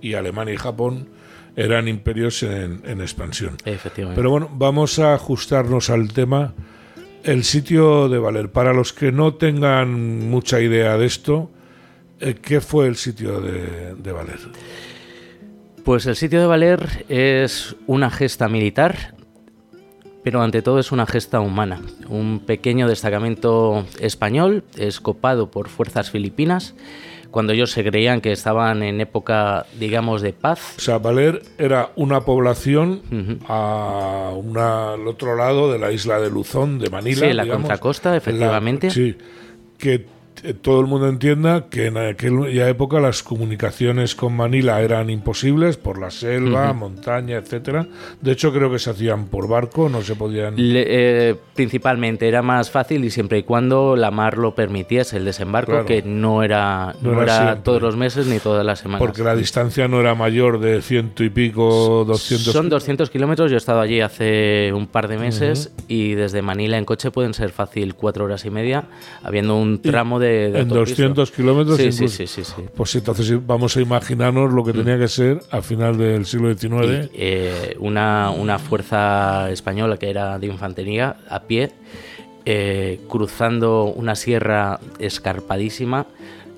y Alemania y Japón eran imperios en, expansión. Efectivamente. Pero bueno, vamos a ajustarnos al tema. El sitio de Valer. Para los que no tengan mucha idea de esto, eh, ¿qué fue el sitio de, de Valer? Pues el sitio de Valer es una gesta militar pero ante todo es una gesta humana. Un pequeño destacamento español escopado por fuerzas filipinas cuando ellos se creían que estaban en época, digamos, de paz. O sea, Valer era una población a al otro lado de la isla de Luzón, de Manila. Sí, la contracosta, efectivamente. sí, que todo el mundo entienda que en aquella época las comunicaciones con Manila eran imposibles por la selva, montaña, etcétera. De hecho, creo que se hacían por barco, no se podían. Eh, principalmente era más fácil y siempre y cuando la mar lo permitiese el desembarco, que no era, no, era, todos los meses ni todas las semanas. Porque la distancia no era mayor de ciento y pico, 200. Son 200 kilómetros. Yo he estado allí hace un par de meses y desde Manila en coche pueden ser fácil cuatro horas y media, habiendo un tramo de en 200 kilómetros. Sí, sí, sí, sí, Pues entonces vamos a imaginarnos lo que mm. tenía que ser a final del siglo XIX. Eh, una, una fuerza española que era de infantería a pie, eh, cruzando una sierra escarpadísima.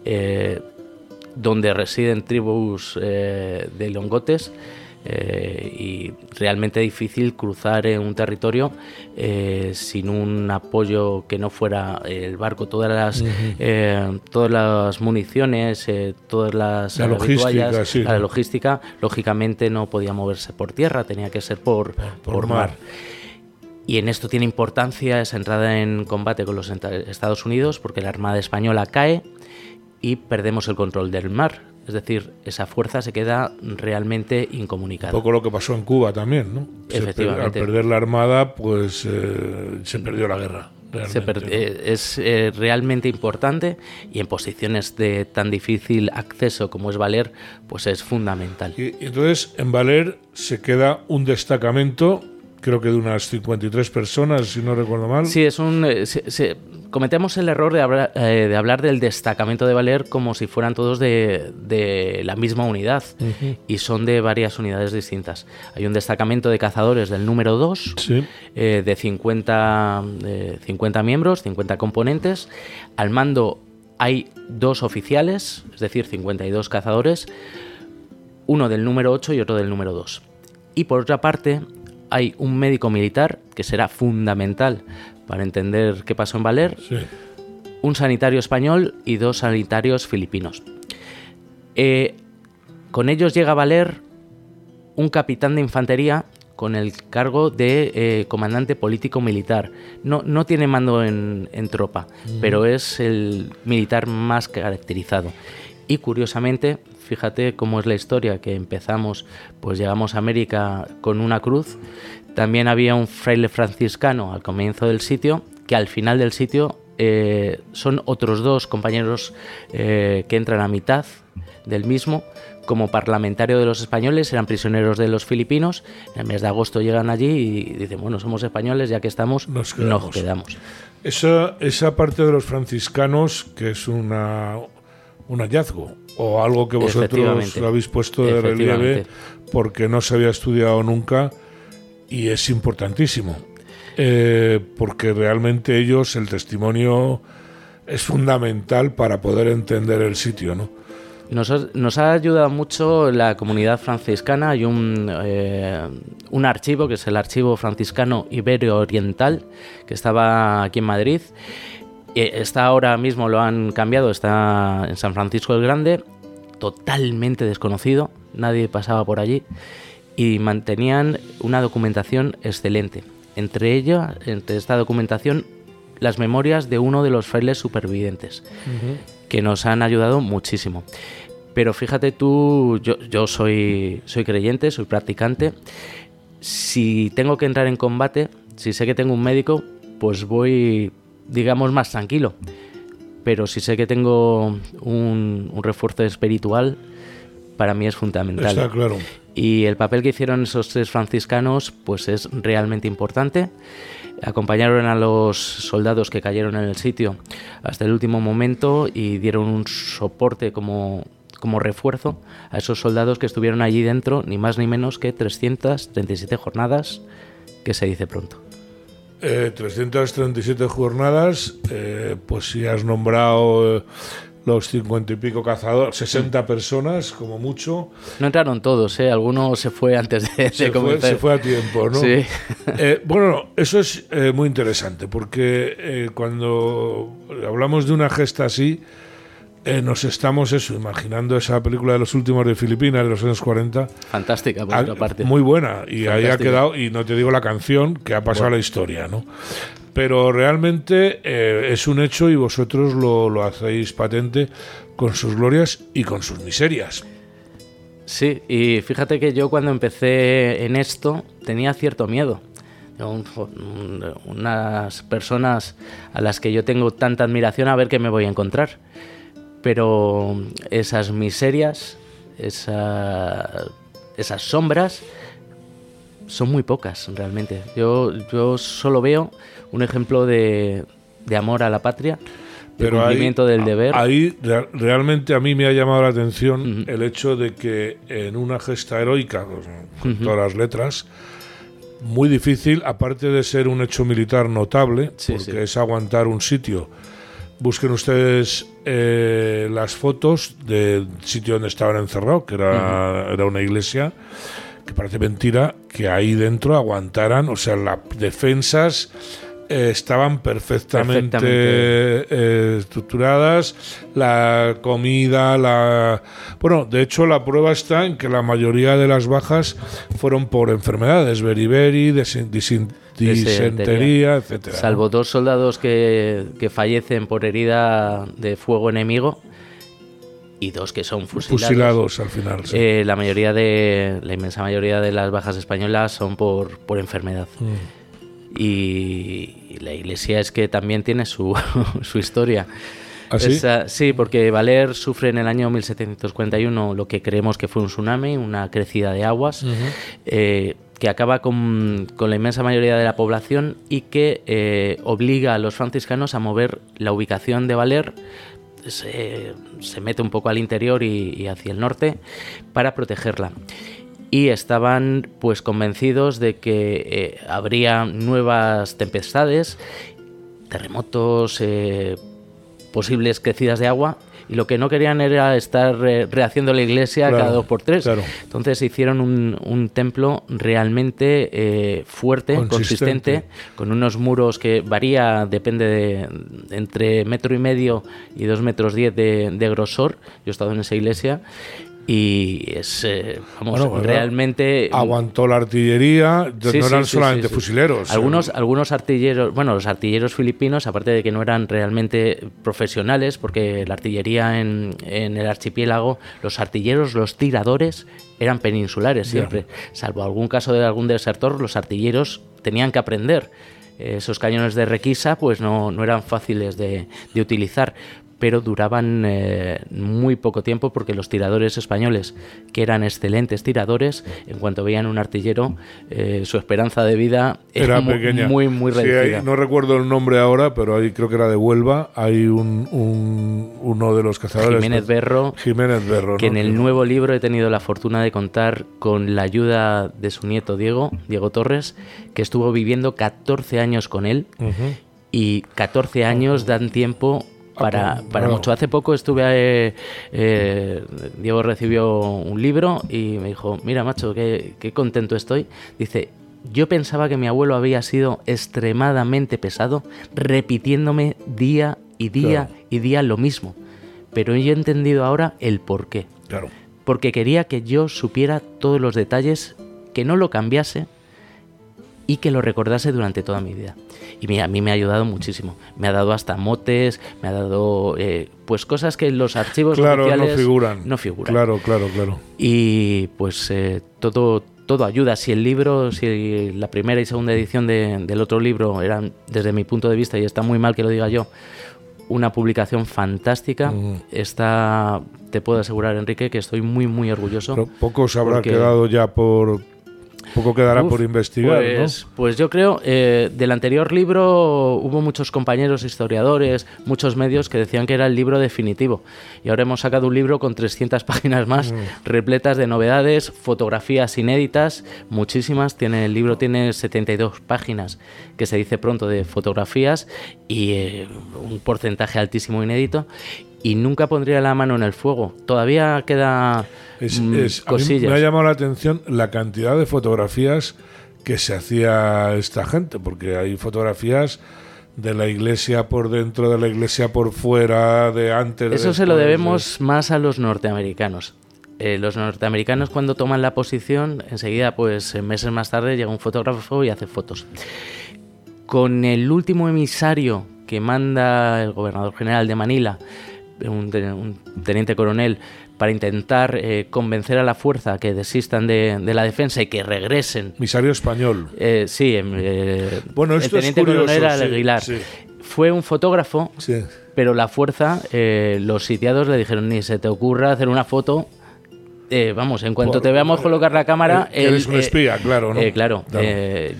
Eh, donde residen tribus de longotes eh, y realmente difícil cruzar en un territorio eh, sin un apoyo que no fuera el barco, todas las, eh, todas las municiones, todas las la logística, la logística, lógicamente no podía moverse por tierra, tenía que ser por, por, mar. Y en esto tiene importancia esa entrada en combate con los Estados Unidos porque la Armada Española cae y perdemos el control del mar. Es decir, esa fuerza se queda realmente incomunicada. Un poco lo que pasó en Cuba también, ¿no? Efectivamente. al perder la armada, pues eh, se perdió la guerra. eh, es eh, realmente importante y en posiciones de tan difícil acceso como es Valer, pues es fundamental. Y, entonces en Valer se queda un destacamento creo que de unas 53 personas, si no recuerdo mal. Sí, es un, eh, cometemos el error de hablar, eh, de hablar, del destacamento de Valer como si fueran todos de, de la misma unidad y son de varias unidades distintas. Hay un destacamento de cazadores del número 2 eh, de 50, 50 miembros, 50 componentes. Al mando hay dos oficiales, es decir, 52 cazadores, uno del número 8 y otro del número 2. Y por otra parte, hay un médico militar que será fundamental para entender qué pasó en Valer, un sanitario español y dos sanitarios filipinos. Eh, con ellos llega a Valer un capitán de infantería con el cargo de eh, comandante político militar. No, no tiene mando en, tropa, pero es el militar más caracterizado. Y curiosamente, fíjate cómo es la historia, que empezamos, pues llegamos a América con una cruz, también había un fraile franciscano al comienzo del sitio, que al final del sitio eh, son otros dos compañeros eh, que entran a mitad del mismo, como parlamentario de los españoles, eran prisioneros de los filipinos, en el mes de agosto llegan allí y dicen, bueno, somos españoles, ya que estamos, nos quedamos. Esa, esa parte de los franciscanos, que es una, un hallazgo, o algo que vosotros lo habéis puesto de relieve porque no se había estudiado nunca y es importantísimo. Eh, porque realmente ellos, el testimonio es fundamental para poder entender el sitio, ¿no? Nos ha, ayudado mucho la comunidad franciscana. Hay un, eh, un archivo, que es el Archivo Franciscano Ibero Oriental, que estaba aquí en Madrid Está ahora mismo, lo han cambiado, está en San Francisco el Grande, totalmente desconocido, nadie pasaba por allí y mantenían una documentación excelente. Entre ella, entre esta documentación, las memorias de uno de los frailes supervivientes, que nos han ayudado muchísimo. Pero fíjate tú, yo, yo soy, soy creyente, soy practicante. Si tengo que entrar en combate, si sé que tengo un médico, pues voy digamos, más tranquilo. Pero si sé que tengo un, refuerzo espiritual, para mí es fundamental. Está claro. Y el papel que hicieron esos tres franciscanos, pues es realmente importante. Acompañaron a los soldados que cayeron en el sitio hasta el último momento y dieron un soporte como, como refuerzo a esos soldados que estuvieron allí dentro, ni más ni menos que 337 jornadas, que se dice pronto. 337 eh, jornadas, eh, pues si has nombrado eh, los 50 y pico cazadores, 60 personas como mucho. No entraron todos, ¿eh? Alguno se fue antes de, se Fue, se fue a tiempo, ¿no? Sí. bueno, eso es muy interesante porque cuando hablamos de una gesta así, eh, nos estamos eso, imaginando esa película de los últimos de Filipinas de los años 40. Fantástica, por otra parte. Muy buena. Y ahí ha quedado, y no te digo la canción, que ha pasado a la historia, ¿no? Pero realmente eh, es un hecho y vosotros lo, lo hacéis patente con sus glorias y con sus miserias. Sí, y fíjate que yo cuando empecé en esto tenía cierto miedo. unas personas a las que yo tengo tanta admiración a ver qué me voy a encontrar pero esas miserias, esas sombras, son muy pocas realmente. Yo, yo solo veo un ejemplo de, amor a la patria, de cumplimiento del deber. Ahí realmente a mí me ha llamado la atención el hecho de que en una gesta heroica, con todas las letras, muy difícil, aparte de ser un hecho militar notable, porque es aguantar un sitio Busquen ustedes eh, las fotos del sitio donde estaban encerrados, que era, era una iglesia, que parece mentira que ahí dentro aguantaran, o sea, las defensas eh, estaban perfectamente, eh, estructuradas, la comida, la... Bueno, de hecho la prueba está en que la mayoría de las bajas fueron por enfermedades, beriberi, disentería, etcétera. Salvo dos soldados que, que fallecen por herida de fuego enemigo, y dos que son fusilados. Fusilados al final. Eh, la mayoría de la inmensa mayoría de las bajas españolas son por, por enfermedad. Mm. Y, la iglesia es que también tiene su, su historia. ¿Ah, sí? sí, porque Valer sufre en el año 1741 lo que creemos que fue un tsunami, una crecida de aguas, eh, que acaba con, con, la inmensa mayoría de la población y que eh, obliga a los franciscanos a mover la ubicación de Valer se, se, mete un poco al interior y, y, hacia el norte para protegerla. Y estaban pues convencidos de que eh, habría nuevas tempestades, terremotos, eh, posibles crecidas de agua y lo que no querían era estar eh, rehaciendo la iglesia Claro, cada dos por tres. claro. Entonces hicieron un, un templo realmente eh, fuerte, Consistente. consistente, con unos muros que varía, depende de, entre metro y medio y dos metros diez de, de grosor. Yo he estado en esa iglesia y es, eh, vamos, Bueno, realmente... Aguantó la artillería, Sí, no eran sí, solamente sí, fusileros. Algunos, algunos artilleros, bueno, los artilleros filipinos, aparte de que no eran realmente profesionales, porque la artillería en, en el archipiélago, los artilleros, los tiradores, eran peninsulares siempre. Salvo algún caso de algún desertor, los artilleros tenían que aprender. Eh, Esos cañones de requisa, pues no, no eran fáciles de, de utilizar pero duraban eh, muy poco tiempo porque los tiradores españoles, que eran excelentes tiradores, en cuanto veían un artillero, eh, su esperanza de vida era, era mu- pequeña. muy, muy Sí, hay- reducida. no recuerdo el nombre ahora, pero ahí creo que era de Huelva. Hay un, un- uno de los cazadores. Jiménez Berro, Jiménez Berro. que ¿no? en el nuevo libro he tenido la fortuna de contar con la ayuda de su nieto Diego, Diego Torres, que estuvo viviendo 14 años con él y 14 años dan tiempo para, Ah, pues, para claro. mucho. Hace poco estuve, eh, eh, Diego recibió un libro y me dijo, mira macho, qué, qué contento estoy. Dice, yo pensaba que mi abuelo había sido extremadamente pesado, repitiéndome día y día Claro. y día lo mismo. Pero yo he entendido ahora el por qué Claro. porque quería que yo supiera todos los detalles, que no lo cambiase y que lo recordase durante toda mi vida. Y mira, a mí me ha ayudado muchísimo. Me ha dado hasta motes, me ha dado eh, pues cosas que en los archivos Claro, no figuran. no figuran. Claro, claro, claro. Y pues eh, todo, todo ayuda. Si el libro, si la primera y segunda edición de- del otro libro eran, desde mi punto de vista, y está muy mal que lo diga yo, una publicación fantástica, Mm. está, te puedo asegurar, Enrique, que estoy muy, muy orgulloso. Pero poco se habrá quedado ya por. Poco quedará Uf, por investigar, pues, pues yo creo, eh, del anterior libro hubo muchos compañeros historiadores, muchos medios que decían que era el libro definitivo. Y ahora hemos sacado un libro con 300 páginas más, Mm. repletas de novedades, fotografías inéditas, muchísimas. Tiene, el libro tiene 72 páginas, que se dice pronto, de fotografías y eh, un porcentaje altísimo inédito. Y nunca pondría la mano en el fuego. Todavía queda. Es, mm, a mí me ha llamado la atención la cantidad de fotografías que se hacía esta gente, porque hay fotografías de la iglesia por dentro, de la iglesia por fuera, de antes. de Eso se lo de- debemos más a los norteamericanos. Eh, los norteamericanos cuando toman la posición, enseguida, pues eh, meses más tarde, llega un fotógrafo y hace fotos. Con el último emisario que manda el gobernador general de Manila, un, te- un teniente coronel, para intentar eh, convencer a la fuerza que desistan de, de la defensa y que regresen. Misario español. Eh, sí, em, eh, Bueno, el esto es teniente curioso, coronel sí, Aguilar. sí. Fue un fotógrafo Sí. pero la fuerza, eh, los sitiados le dijeron, ni se te ocurra hacer una foto. Eh, vamos, en cuanto Por- te veamos colocar la cámara... Eh, eres un eh, espía, claro, ¿no? claro, Claro.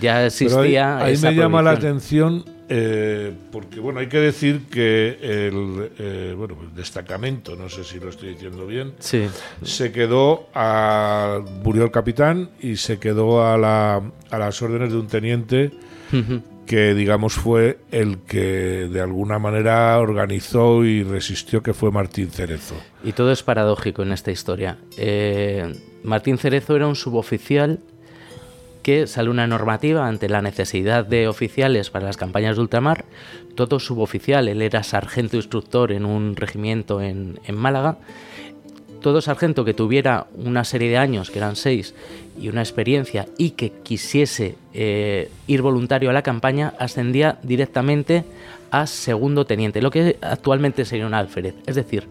ya ahí, existía ahí esa me llama la atención eh, porque bueno hay que decir que el eh, bueno el destacamento no sé si lo estoy diciendo bien Sí, se quedó a murió el capitán y se quedó a, la, a las órdenes de un teniente que digamos fue el que de alguna manera organizó y resistió que fue Martín Cerezo. Y todo es paradójico en esta historia. Eh, Martín Cerezo era un suboficial que sale una normativa ante la necesidad de oficiales para las campañas de ultramar, todo suboficial, él era sargento instructor en un regimiento en, Málaga, todo sargento que tuviera una serie de años, que eran seis, y una experiencia y que quisiese eh, ir voluntario a la campaña, ascendía directamente a segundo teniente, lo que actualmente sería un alférez. Es decir,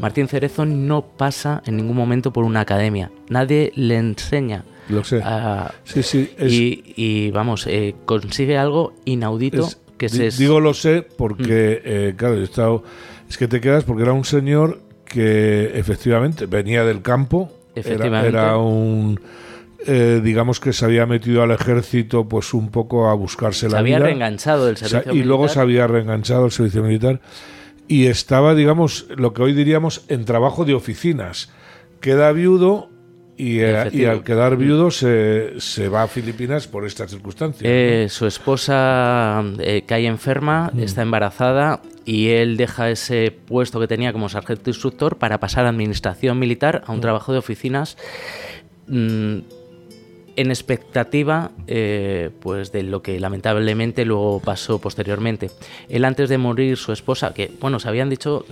Martín Cerezo no pasa en ningún momento por una academia, nadie le enseña Lo sé. Ah, sí, sí. y, vamos, eh, consigue algo inaudito que se... Digo lo sé porque, mm. eh, claro, he estado... Es que te quedas porque era un señor que efectivamente venía del campo, era, era un eh, digamos que se había metido al ejército pues un poco a buscarse la vida. Se había reenganchado del servicio y luego se había reenganchado el servicio militar y estaba, digamos, lo que hoy diríamos en trabajo de oficinas. Queda viudo y, eh, al quedar viudo se, se, va a Filipinas por estas circunstancias. Eh, su esposa cae enferma, mm. está embarazada y él deja ese puesto que tenía como sargento instructor para pasar a administración militar, a un mm. trabajo de oficinas. Mm, en expectativa eh, pues de lo que lamentablemente luego pasó posteriormente. Él antes de morir, su esposa, que bueno, se habían dicho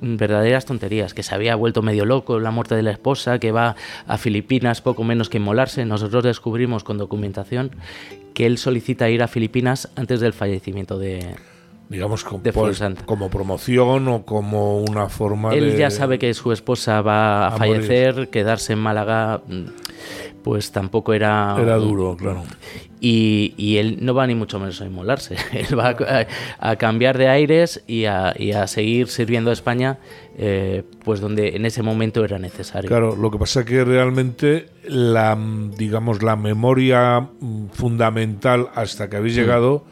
verdaderas tonterías, que se había vuelto medio loco la muerte de la esposa, que va a Filipinas poco menos que inmolarse. Nosotros descubrimos con documentación que él solicita ir a Filipinas antes del fallecimiento de, digamos, como, pues, como promoción o como una forma Él de... Él ya sabe que su esposa va a, fallecer, quedarse en Málaga pues tampoco era... Era duro, claro. Y, él no va ni mucho menos a inmolarse, él va a, cambiar de aires y a, seguir sirviendo a España, eh, pues donde en ese momento era necesario. Claro, lo que pasa es que realmente la, digamos, la memoria mm, fundamental hasta que habéis mm. llegado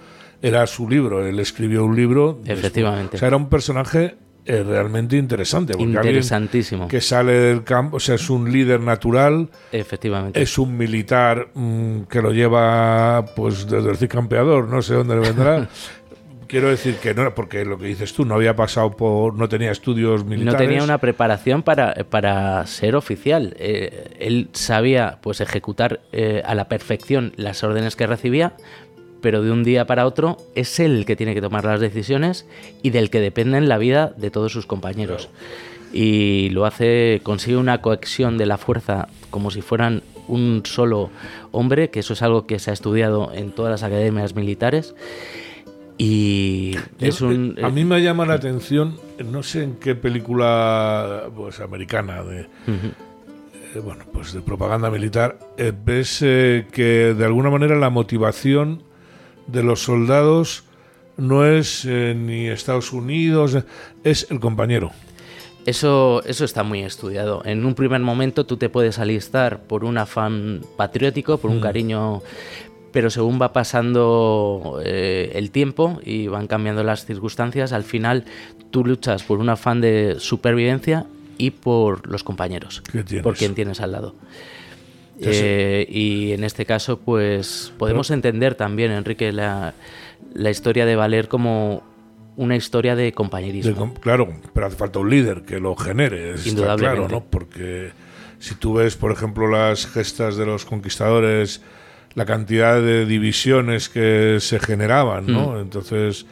era su libro, él escribió un libro. Efectivamente. o sea, era un personaje es realmente interesante. Porque Interesantísimo. Que sale del campo, o sea, es un líder natural. Efectivamente. Es un militar mm, que lo lleva, pues, desde el campeador, no sé dónde le vendrá. Quiero decir que no, porque lo que dices tú, no había pasado por, no tenía estudios militares. No tenía una preparación para, para ser oficial. Eh, él sabía, pues, ejecutar eh, a la perfección las órdenes que recibía, pero de un día para otro es él el que tiene que tomar las decisiones y del que dependen la vida de todos sus compañeros. Y lo hace, consigue una cohesión de la fuerza como si fueran un solo hombre, que eso es algo que se ha estudiado en todas las academias militares. Y es un, a mí me llama la atención, no sé en qué película pues americana de eh, bueno, pues de propaganda militar, eh, ves eh, que de alguna manera la motivación de los soldados no es eh, ni Estados Unidos, es el compañero. Eso, eso está muy estudiado. En un primer momento tú te puedes alistar por un afán patriótico, por un mm. cariño, pero según va pasando eh, el tiempo y van cambiando las circunstancias, al final tú luchas por un afán de supervivencia y por los compañeros, por quien tienes al lado. Eh, y en este caso, pues podemos entender también, Enrique, la, la, historia de Valer como una historia de compañerismo. claro, pero hace falta un líder que lo genere, está claro, ¿no? Porque si tú ves, por ejemplo, las gestas de los conquistadores, la cantidad de divisiones que se generaban, ¿no? Mm. Entonces,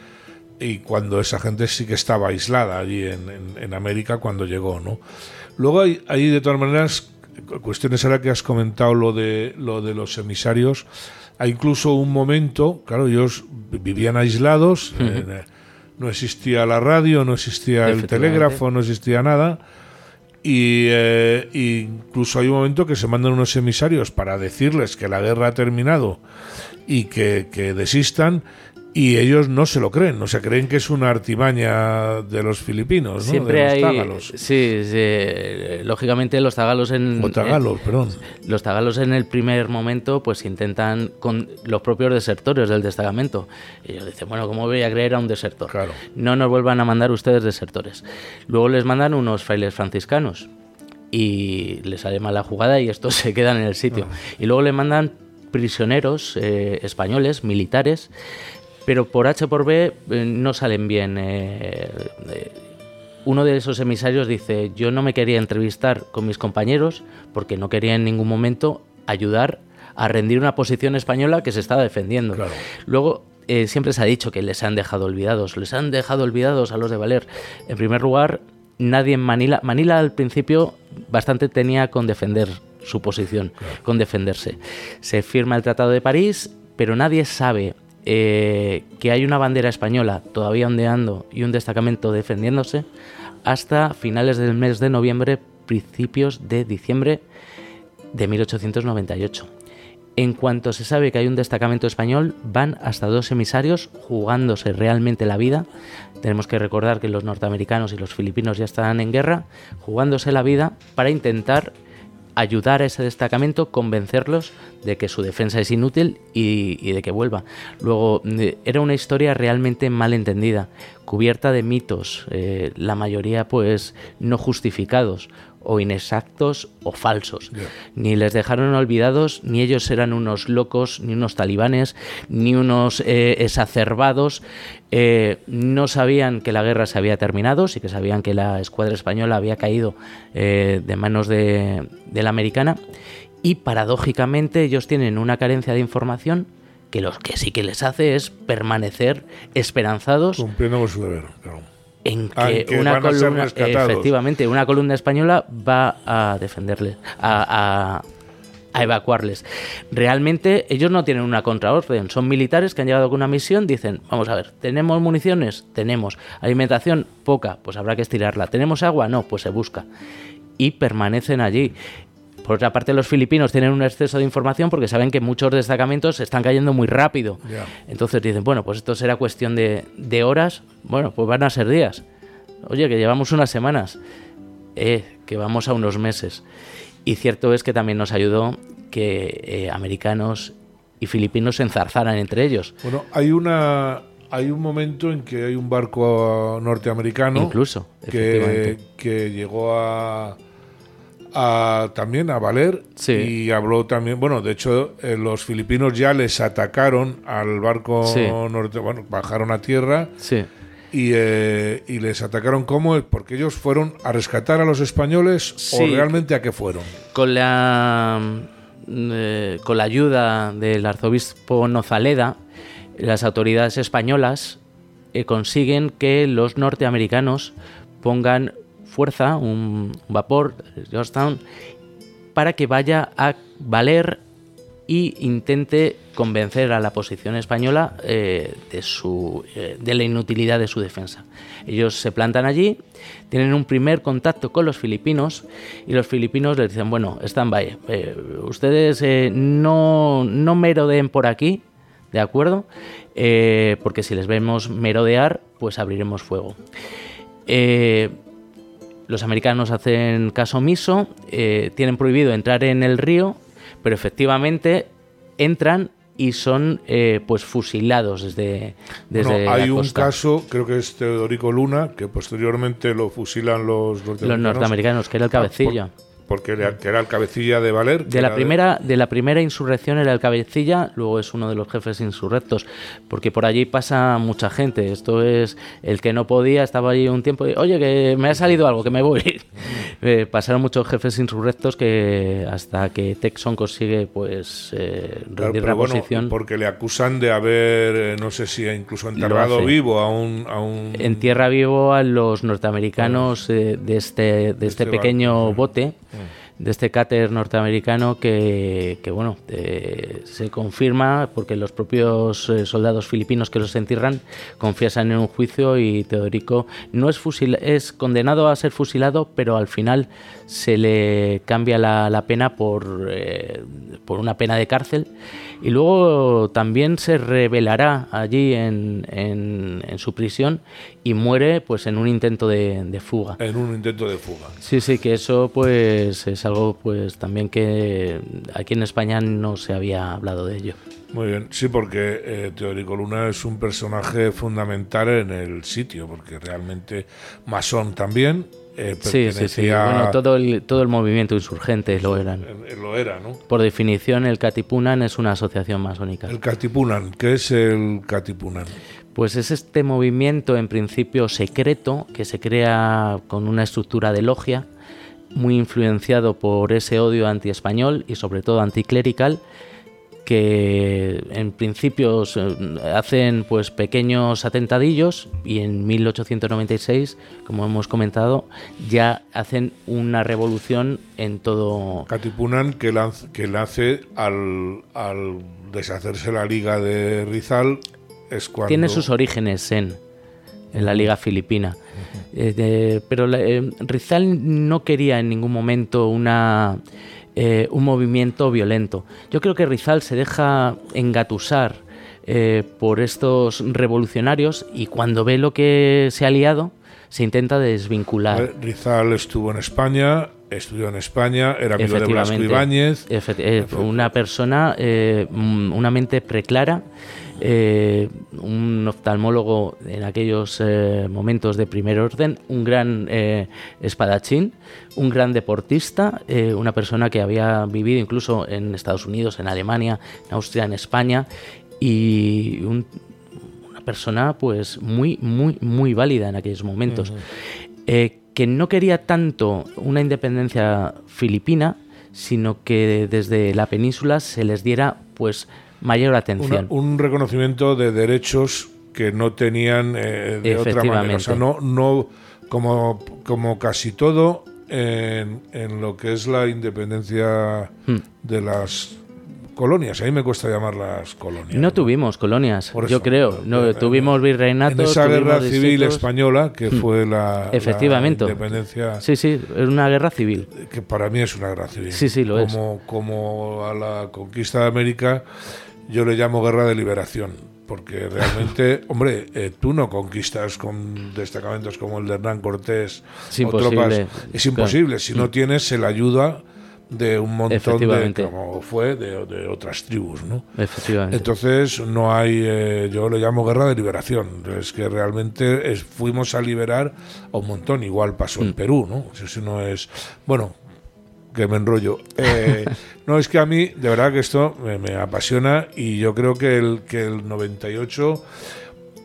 y cuando esa gente sí que estaba aislada allí en, en, América cuando llegó, ¿no? Luego hay, hay de todas maneras cuestiones ahora que has comentado lo de lo de los emisarios hay incluso un momento claro ellos vivían aislados eh, no existía la radio no existía el telégrafo no existía nada y eh, incluso hay un momento que se mandan unos emisarios para decirles que la guerra ha terminado y que, que desistan y ellos no se lo creen, o sea, creen que es una artimaña de los filipinos, ¿no? Siempre de los tagalos. Sí, sí, lógicamente los tagalos en... O tagalos, perdón. Los tagalos en el primer momento pues intentan con los propios desertores del destacamento. Y ellos dicen, bueno, ¿cómo voy a creer a un desertor? Claro. No nos vuelvan a mandar ustedes desertores. Luego les mandan unos frailes franciscanos y les sale mal la jugada y estos se quedan en el sitio. Ah. Y luego le mandan prisioneros eh, españoles, militares, pero por H por B eh, no salen bien. Eh, eh, uno de esos emisarios dice, yo no me quería entrevistar con mis compañeros porque no quería en ningún momento ayudar a rendir una posición española que se estaba defendiendo. Luego, siempre se ha dicho que les han dejado olvidados, les han dejado olvidados a los de Valer. En primer lugar, nadie en Manila, Manila al principio bastante tenía con defender su posición, con defenderse. Se firma el Tratado de París, pero nadie sabe eh, que hay una bandera española todavía ondeando y un destacamento defendiéndose hasta finales del mes de noviembre, principios de diciembre, de 1898. En cuanto se sabe que hay un destacamento español, van hasta dos emisarios jugándose realmente la vida. Tenemos que recordar que los norteamericanos y los filipinos ya están en guerra, jugándose la vida para intentar ayudar a ese destacamento, convencerlos de que su defensa es inútil y, de que vuelva. Luego, eh, era una historia realmente mal entendida, cubierta de mitos, eh, la mayoría pues no justificados o inexactos o falsos. Ni les dejaron olvidados, ni ellos eran unos locos, ni unos talibanes, ni unos eh, exacerbados. Eh, no sabían que la guerra se había terminado, sí que sabían que la escuadra española había caído eh, de manos de, de la americana. Y paradójicamente ellos tienen una carencia de información que lo que sí que les hace es permanecer esperanzados. Cumpliendo con su deber, claro en que, una columna, efectivamente, una columna española va a defenderles, a, evacuarles. Realmente ellos no tienen una contraorden, son militares que han llegado con una misión, dicen, vamos a ver, ¿tenemos municiones? Tenemos. ¿Alimentación? Poca, pues habrá que estirarla. ¿Tenemos agua? No, pues se busca. Y permanecen allí. Por otra parte, los filipinos tienen un exceso de información porque saben que muchos destacamentos están cayendo muy rápido. Entonces dicen, bueno, pues esto será cuestión de, horas. Bueno, pues van a ser días. Oye, que llevamos unas semanas. Eh, que vamos a unos meses. Y cierto es que también nos ayudó que eh, americanos y filipinos se enzarzaran entre ellos. Bueno, hay una hay un momento en que hay un barco norteamericano incluso que, que llegó a también a Valer y habló también, bueno, de hecho eh, los filipinos ya les atacaron al barco norte, bueno, bajaron a tierra y, eh, y, les atacaron. Como porque ellos fueron a rescatar a los españoles o realmente a qué fueron. Con la eh, con la ayuda del arzobispo Nozaleda, las autoridades españolas consiguen que los norteamericanos pongan fuerza, un vapor, Georgetown, para que vaya a valer y intente convencer a la posición española eh, de, su, eh, de la inutilidad de su defensa. Ellos se plantan allí, tienen un primer contacto con los filipinos y los filipinos les dicen, bueno, stand-by, eh, ustedes no, no merodeen por aquí, ¿de acuerdo? porque si les vemos merodear, pues abriremos fuego. Los americanos hacen caso omiso, eh, tienen prohibido entrar en el río, pero efectivamente entran y son eh, pues fusilados desde, desde hay un caso creo que es Teodorico Luna que posteriormente lo fusilan los norteamericanos, los norteamericanos. que era el ah, cabecilla porque era, que era el cabecilla de Valer. De la, primera, de... la primera insurrección era el cabecilla, luego es uno de los jefes insurrectos, porque por allí pasa mucha gente. Esto es el que no podía, estaba allí un tiempo y, oye, que me ha salido algo, que me voy. Eh, pasaron muchos jefes insurrectos que hasta que Texon consigue pues eh, rendir la posición. porque le acusan de haber, eh, no sé si incluso enterrado vivo a un, a un... Entierra vivo a los norteamericanos de este, de este, este pequeño bote de este cáter norteamericano que, bueno, eh, se confirma porque los propios eh, soldados filipinos que los entierran confiesan en un juicio y Teodorico no es, fusil es condenado a ser fusilado, pero al final se le cambia la, pena por, eh, por una pena de cárcel y luego también se revelará allí en, en, su prisión y muere pues en un intento de, fuga. En un intento de fuga. Sí, sí, que eso pues es algo pues también que aquí en España no se había hablado de ello. Muy bien, sí, porque eh, Teórico Luna es un personaje fundamental en el sitio, porque realmente masón también, eh, sí, sí, sí. Bueno, todo el, todo el movimiento insurgente lo eran. Eh, lo era, ¿no? Por definición, el Katipunan es una asociación masónica. ¿El Katipunan? ¿Qué es el Katipunan? Pues es este movimiento, en principio secreto, que se crea con una estructura de logia, muy influenciado por ese odio anti-español y sobre todo anticlerical, que en principio hacen pues pequeños atentadillos y en 1896, como hemos comentado, ya hacen una revolución en todo. Katipunan que, que nace al, al deshacerse la liga de Rizal es cuando... Tiene sus orígenes en, en la liga filipina. Eh, pero eh, Rizal no quería en ningún momento una eh, un movimiento violento. Yo creo que Rizal se deja engatusar eh, por estos revolucionarios y cuando ve lo que se ha liado, se intenta desvincular. Rizal estuvo en España, estudió en España, era amigo de Blasco Ibáñez. Eh, una persona, eh, mm, una mente preclara, eh, un oftalmólogo en aquellos momentos de primer orden, un gran espadachín, un gran deportista, una persona que había vivido incluso en Estados Unidos, en Alemania, en Austria, en España, y un, persona pues muy, muy, muy válida en aquellos momentos. Eh, que no quería tanto una independencia filipina, sino que desde la península se les diera pues mayor atención. un reconocimiento de derechos que no tenían eh, de otra manera. O sea, no, no como, como casi todo en, en lo que es la independencia hmm. de las colonias. A mí me cuesta llamarlas colonias. No, tuvimos colonias, yo creo. No, tuvimos virreinatos. En esa guerra civil española, que hmm. fue la, Efectivamente. independencia. Sí, sí, es una guerra civil. Que para mí es una guerra civil. Sí, sí, lo como, es. Como a la conquista de América, yo le llamo guerra de liberación porque realmente, hombre, eh, tú no conquistas con destacamentos como el de Hernán Cortés es o tropas. Es imposible. Si no hmm. tienes el ayuda de un montón de como fue de, de, otras tribus no efectivamente entonces no hay eh, yo lo llamo guerra de liberación es que realmente fuimos a liberar a un montón igual pasó en mm. Perú no si no es bueno que me enrollo. Eh, no es que a mí de verdad que esto me, apasiona y yo creo que el que el 98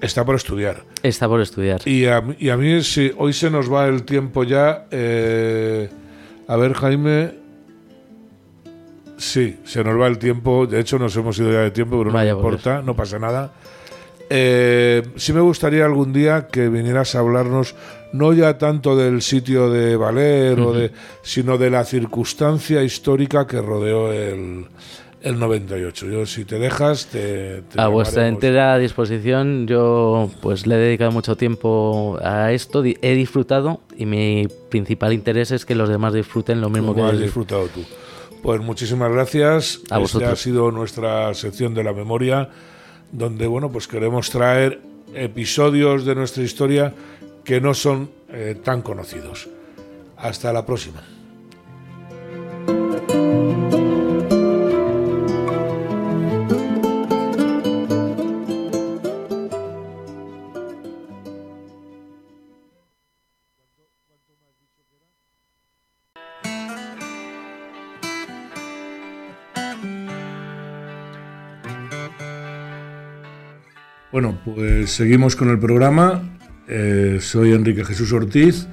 está por estudiar. Está por estudiar. Y a, y a mí si hoy se nos va el tiempo ya eh, a ver Jaime. Sí, se nos va el tiempo. De hecho, nos hemos ido ya de tiempo, pero no importa, no pasa nada. Eh, sí me gustaría algún día que vinieras a hablarnos no ya tanto del sitio de Valer, de, sino de la circunstancia histórica que rodeó el, el 98. Yo, si te dejas, te... a vuestra entera disposición, yo pues le he dedicado mucho tiempo a esto, he disfrutado y mi principal interés es que los demás disfruten lo mismo que has disfrutado tú. Pues muchísimas gracias. A Esta ha sido nuestra sección de la memoria, donde bueno, pues queremos traer episodios de nuestra historia que no son eh, tan conocidos. Hasta la próxima. Bueno, pues seguimos con el programa. Eh, soy Enrique Jesús Ortiz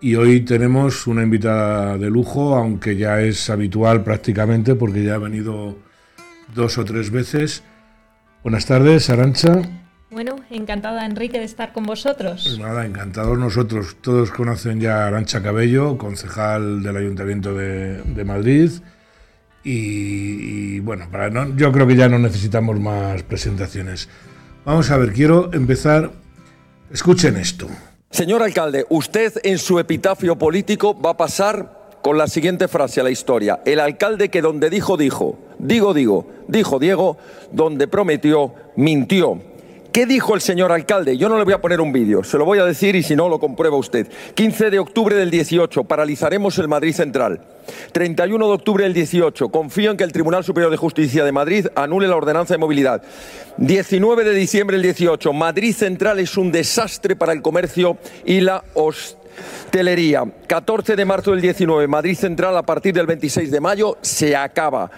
y hoy tenemos una invitada de lujo, aunque ya es habitual prácticamente porque ya ha venido dos o tres veces. Buenas tardes, Arancha. Bueno, encantada Enrique de estar con vosotros. Pues nada, encantados nosotros. Todos conocen ya a Arancha Cabello, concejal del Ayuntamiento de, Madrid. Y, bueno, para no, yo creo que ya no necesitamos más presentaciones. Vamos a ver, quiero empezar. Escuchen esto. Señor alcalde, usted en su epitafio político va a pasar con la siguiente frase a la historia. El alcalde que donde dijo, dijo, digo, digo, dijo Diego, donde prometió, mintió. ¿Qué dijo el señor alcalde? Yo no le voy a poner un vídeo, se lo voy a decir y si no lo comprueba usted. 15 de octubre del 18, paralizaremos el Madrid Central. 31 de octubre del 18, confío en que el Tribunal Superior de Justicia de Madrid anule la ordenanza de movilidad. 19 de diciembre del 18, Madrid Central es un desastre para el comercio y la hostelería. 14 de marzo del 19, Madrid Central a partir del 26 de mayo se acaba.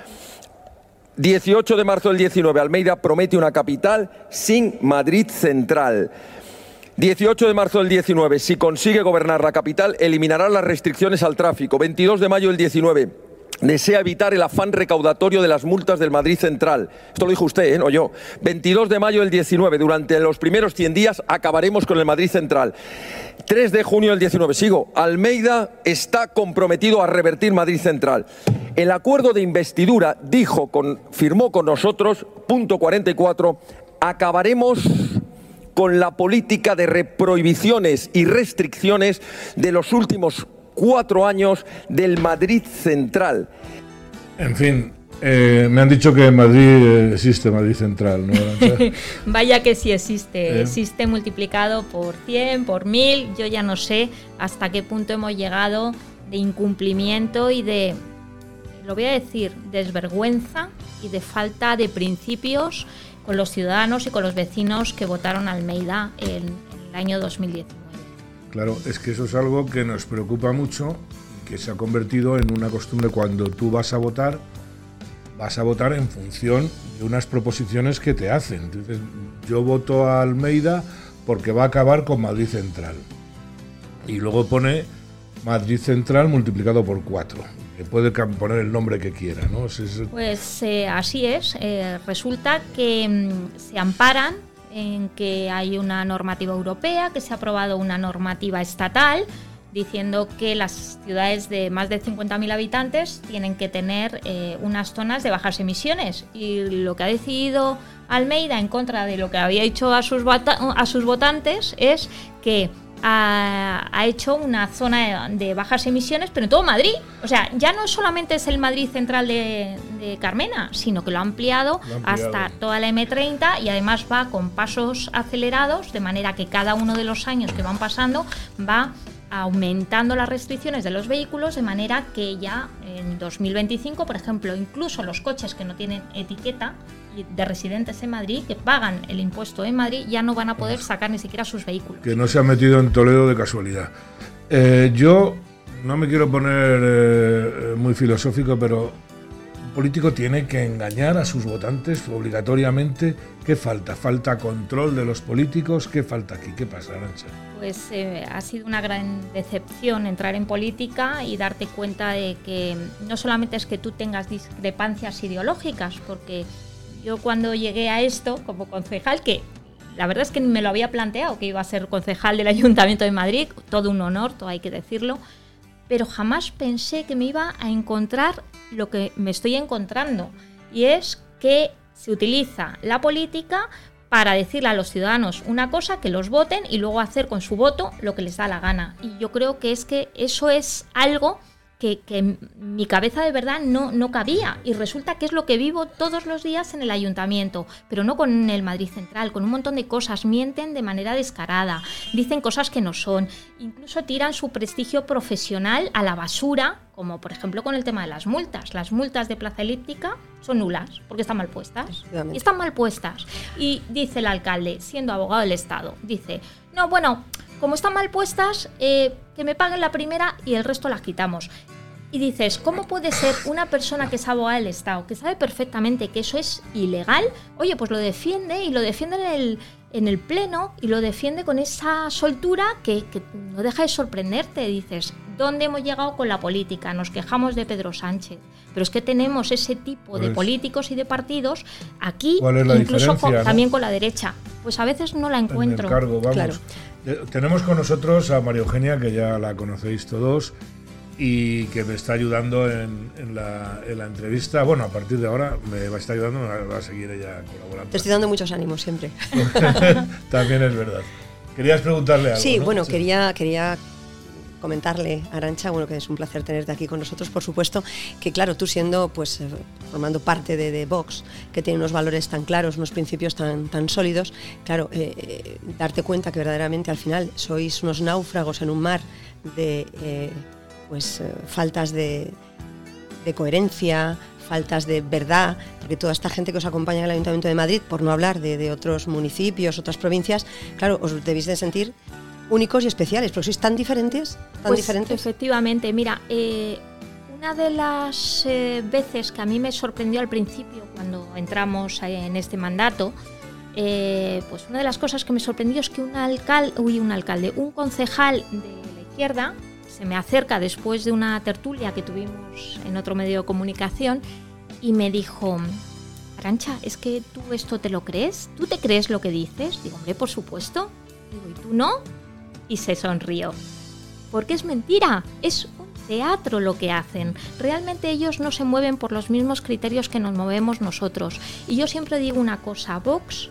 18 de marzo del 19, Almeida promete una capital sin Madrid Central. 18 de marzo del 19, si consigue gobernar la capital, eliminará las restricciones al tráfico. 22 de mayo del 19, desea evitar el afán recaudatorio de las multas del Madrid Central. Esto lo dijo usted, ¿eh? no yo. 22 de mayo del 19, durante los primeros 100 días acabaremos con el Madrid Central. 3 de junio del 19, sigo. Almeida está comprometido a revertir Madrid Central. El acuerdo de investidura dijo, con, firmó con nosotros, punto 44, acabaremos con la política de prohibiciones y restricciones de los últimos cuatro años del Madrid Central. En fin, eh, me han dicho que en Madrid eh, existe Madrid Central, ¿no? Vaya que sí existe, eh. existe multiplicado por 100, por 1000, yo ya no sé hasta qué punto hemos llegado de incumplimiento y de, lo voy a decir, desvergüenza y de falta de principios con los ciudadanos y con los vecinos que votaron Almeida en, el año 2019. Claro, es que eso es algo que nos preocupa mucho que se ha convertido en una costumbre cuando tú vas a votar, vas a votar en función de unas proposiciones que te hacen. Entonces, yo voto a Almeida porque va a acabar con Madrid Central. Y luego pone Madrid Central multiplicado por cuatro puede poner el nombre que quiera, ¿no? Pues eh, así es. Eh, resulta que mm, se amparan en que hay una normativa europea, que se ha aprobado una normativa estatal diciendo que las ciudades de más de 50.000 habitantes tienen que tener eh, unas zonas de bajas emisiones. Y lo que ha decidido Almeida en contra de lo que había dicho a sus, a sus votantes es que ha, hecho una zona de, bajas emisiones, pero en todo Madrid. O sea, ya no solamente es el Madrid central de, Carmena, sino que lo ha, ampliado hasta toda la M30 y además va con pasos acelerados, de manera que cada uno de los años que van pasando va aumentando las restricciones de los vehículos de manera que ya en 2025, por ejemplo, incluso los coches que no tienen etiqueta de residentes en Madrid que pagan el impuesto en Madrid ya no van a poder sacar ni siquiera sus vehículos. Que no se han metido en Toledo de casualidad. Eh, yo no me quiero poner eh, muy filosófico, pero político tiene que engañar a sus votantes obligatoriamente. ¿Qué falta? ¿Falta control de los políticos? ¿Qué falta aquí? ¿Qué pasa, Arancha? Pues eh, ha sido una gran decepción entrar en política y darte cuenta de que no solamente es que tú tengas discrepancias ideológicas, porque yo cuando llegué a esto como concejal, que la verdad es que me lo había planteado, que iba a ser concejal del Ayuntamiento de Madrid, todo un honor, todo hay que decirlo, pero jamás pensé que me iba a encontrar lo que me estoy encontrando. Y es que se utiliza la política para decirle a los ciudadanos una cosa, que los voten y luego hacer con su voto lo que les da la gana. Y yo creo que es que eso es algo que, mi cabeza de verdad no, no cabía. Y resulta que es lo que vivo todos los días en el ayuntamiento, pero no con el Madrid Central, con un montón de cosas. Mienten de manera descarada, dicen cosas que no son, incluso tiran su prestigio profesional a la basura, como por ejemplo con el tema de las multas. Las multas de plaza elíptica son nulas porque están mal puestas. Y están mal puestas. Y dice el alcalde, siendo abogado del Estado, dice, no, bueno, como están mal puestas, eh, que me paguen la primera y el resto las quitamos. Y dices, ¿cómo puede ser una persona que es abogada del Estado, que sabe perfectamente que eso es ilegal? Oye, pues lo defiende y lo defiende en el, en el Pleno y lo defiende con esa soltura que, no deja de sorprenderte. Dices, ¿dónde hemos llegado con la política? Nos quejamos de Pedro Sánchez. Pero es que tenemos ese tipo de pues, políticos y de partidos aquí, incluso también con la derecha. Pues a veces no la encuentro. Claro. Eh, tenemos con nosotros a María Eugenia, que ya la conocéis todos y que me está ayudando en, la, entrevista. Bueno, a partir de ahora me va a estar ayudando, me va a seguir ella colaborando. Te estoy dando muchos ánimos siempre. También es verdad. Querías preguntarle algo. Sí, bueno, Quería, quería comentarle, Arancha, bueno, que es un placer tenerte aquí con nosotros, por supuesto, que claro, tú siendo, pues, eh, formando parte de, Vox, que tiene unos valores tan claros, unos principios tan, tan sólidos, claro, eh, eh, darte cuenta que verdaderamente al final sois unos náufragos en un mar de pues faltas de, de coherencia, faltas de verdad, porque toda esta gente que os acompaña en el Ayuntamiento de Madrid, por no hablar de, de, otros municipios, otras provincias, claro, os debéis de sentir únicos y especiales, porque sois tan diferentes, tan pues, diferentes. Efectivamente, mira, eh, una de las eh, veces que a mí me sorprendió al principio, cuando entramos en este mandato, eh, pues una de las cosas que me sorprendió es que un alcalde, uy, un alcalde, un concejal de la izquierda se me acerca después de una tertulia que tuvimos en otro medio de comunicación y me dijo, Arancha, ¿es que tú esto te lo crees? ¿Tú te crees lo que dices? Digo, hombre, por supuesto. Digo, ¿y tú no? Y se sonrió. Porque es mentira, es un teatro lo que hacen. Realmente ellos no se mueven por los mismos criterios que nos movemos nosotros. Y yo siempre digo una cosa, Vox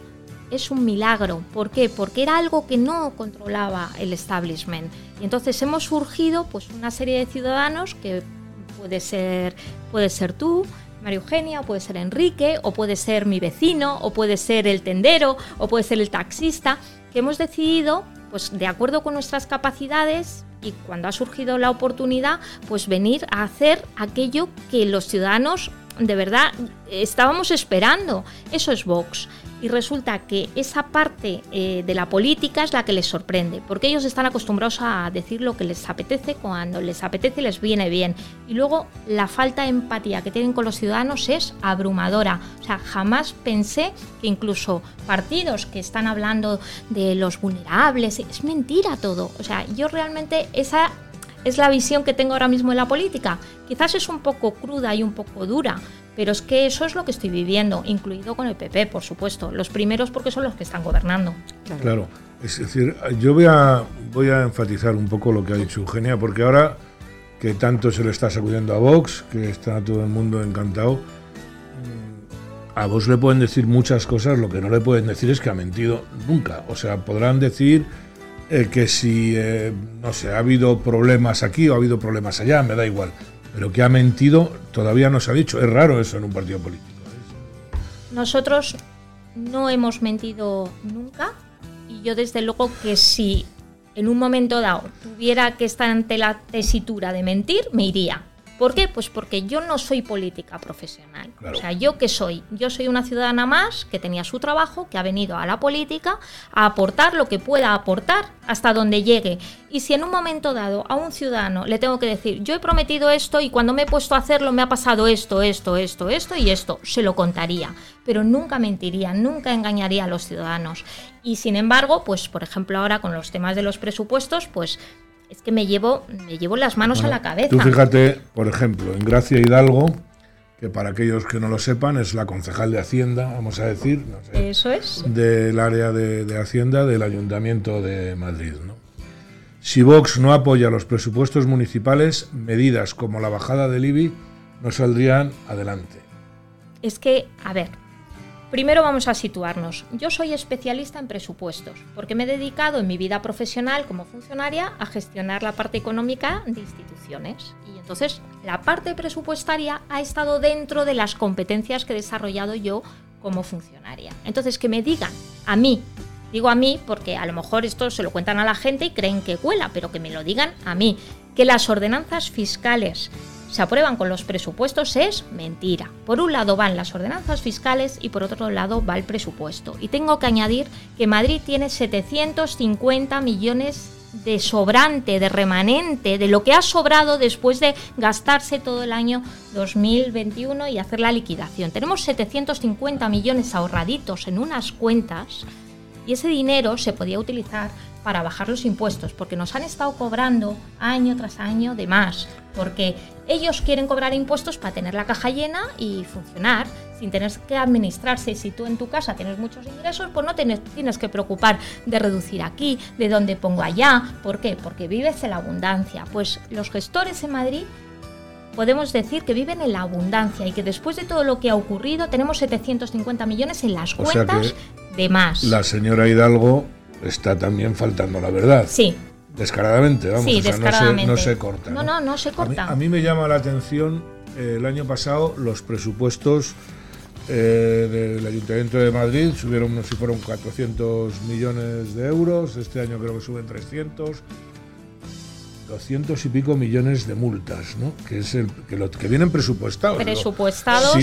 es un milagro. ¿Por qué? Porque era algo que no controlaba el establishment. Y entonces hemos surgido pues una serie de ciudadanos que puede ser, puede ser tú, María Eugenia, o puede ser Enrique, o puede ser mi vecino, o puede ser el tendero, o puede ser el taxista, que hemos decidido, pues de acuerdo con nuestras capacidades y cuando ha surgido la oportunidad, pues venir a hacer aquello que los ciudadanos de verdad estábamos esperando. Eso es Vox y resulta que esa parte eh, de la política es la que les sorprende, porque ellos están acostumbrados a decir lo que les apetece cuando les apetece les viene bien. Y luego la falta de empatía que tienen con los ciudadanos es abrumadora. O sea, jamás pensé que incluso partidos que están hablando de los vulnerables, es mentira todo. O sea, yo realmente esa es la visión que tengo ahora mismo de la política. Quizás es un poco cruda y un poco dura, pero es que eso es lo que estoy viviendo, incluido con el PP, por supuesto. Los primeros porque son los que están gobernando. Claro. Es decir, yo voy a, voy a enfatizar un poco lo que ha dicho Eugenia, porque ahora que tanto se le está sacudiendo a Vox, que está todo el mundo encantado, mm, a Vox le pueden decir muchas cosas, lo que no le pueden decir es que ha mentido nunca. O sea, podrán decir eh, que si, eh, no sé, ha habido problemas aquí o ha habido problemas allá, me da igual. Pero que ha mentido todavía no se ha dicho. Es raro eso en un partido político. ¿eh? Nosotros no hemos mentido nunca y yo desde luego que si en un momento dado tuviera que estar ante la tesitura de mentir, me iría. ¿Por qué? Pues porque yo no soy política profesional. O sea, ¿yo qué soy? Yo soy una ciudadana más que tenía su trabajo, que ha venido a la política a aportar lo que pueda aportar hasta donde llegue. Y si en un momento dado a un ciudadano le tengo que decir, yo he prometido esto y cuando me he puesto a hacerlo me ha pasado esto, esto, esto, esto y esto, se lo contaría. Pero nunca mentiría, nunca engañaría a los ciudadanos. Y sin embargo, pues por ejemplo ahora con los temas de los presupuestos, pues es que me llevo, me llevo las manos a la cabeza. Tú fíjate, por ejemplo, en Gracia Hidalgo, que para aquellos que no lo sepan es la concejal de Hacienda, vamos a decir, Eso es. del área de, Hacienda del Ayuntamiento de Madrid. ¿no? Si Vox no apoya los presupuestos municipales, medidas como la bajada del IBI no saldrían adelante. Es que, a ver, Primero vamos a situarnos. Yo soy especialista en presupuestos, porque me he dedicado en mi vida profesional como funcionaria a gestionar la parte económica de instituciones. Y entonces la parte presupuestaria ha estado dentro de las competencias que he desarrollado yo como funcionaria. Entonces que me digan a mí, digo a mí porque a lo mejor esto se lo cuentan a la gente y creen que cuela, pero que me lo digan a mí, que las ordenanzas fiscales se aprueban con los presupuestos es mentira. Por un lado van las ordenanzas fiscales y por otro lado va el presupuesto. Y tengo que añadir que Madrid tiene 750 millones de sobrante, de remanente, de lo que ha sobrado después de gastarse todo el año 2021 y hacer la liquidación. Tenemos 750 millones ahorraditos en unas cuentas y ese dinero se podía utilizar para bajar los impuestos, porque nos han estado cobrando año tras año de más, porque ellos quieren cobrar impuestos para tener la caja llena y funcionar, sin tener que administrarse. Si tú en tu casa tienes muchos ingresos, pues no tienes, tienes que preocupar de reducir aquí, de dónde pongo allá. ¿Por qué? Porque vives en la abundancia. Pues los gestores en Madrid podemos decir que viven en la abundancia y que después de todo lo que ha ocurrido tenemos 750 millones en las cuentas de más. La señora Hidalgo está también faltando la verdad. Sí. Descaradamente, vamos, sí, descaradamente. No, se, corta. No, no, no, se corta. A mí, me llama la atención eh, el año pasado los presupuestos eh, del Ayuntamiento de Madrid subieron, no sé si fueron 400 millones de euros, este año creo que suben 300. 200 y pico millones de multas, ¿no? Que es el que, lo, que vienen presupuestados. Presupuestados.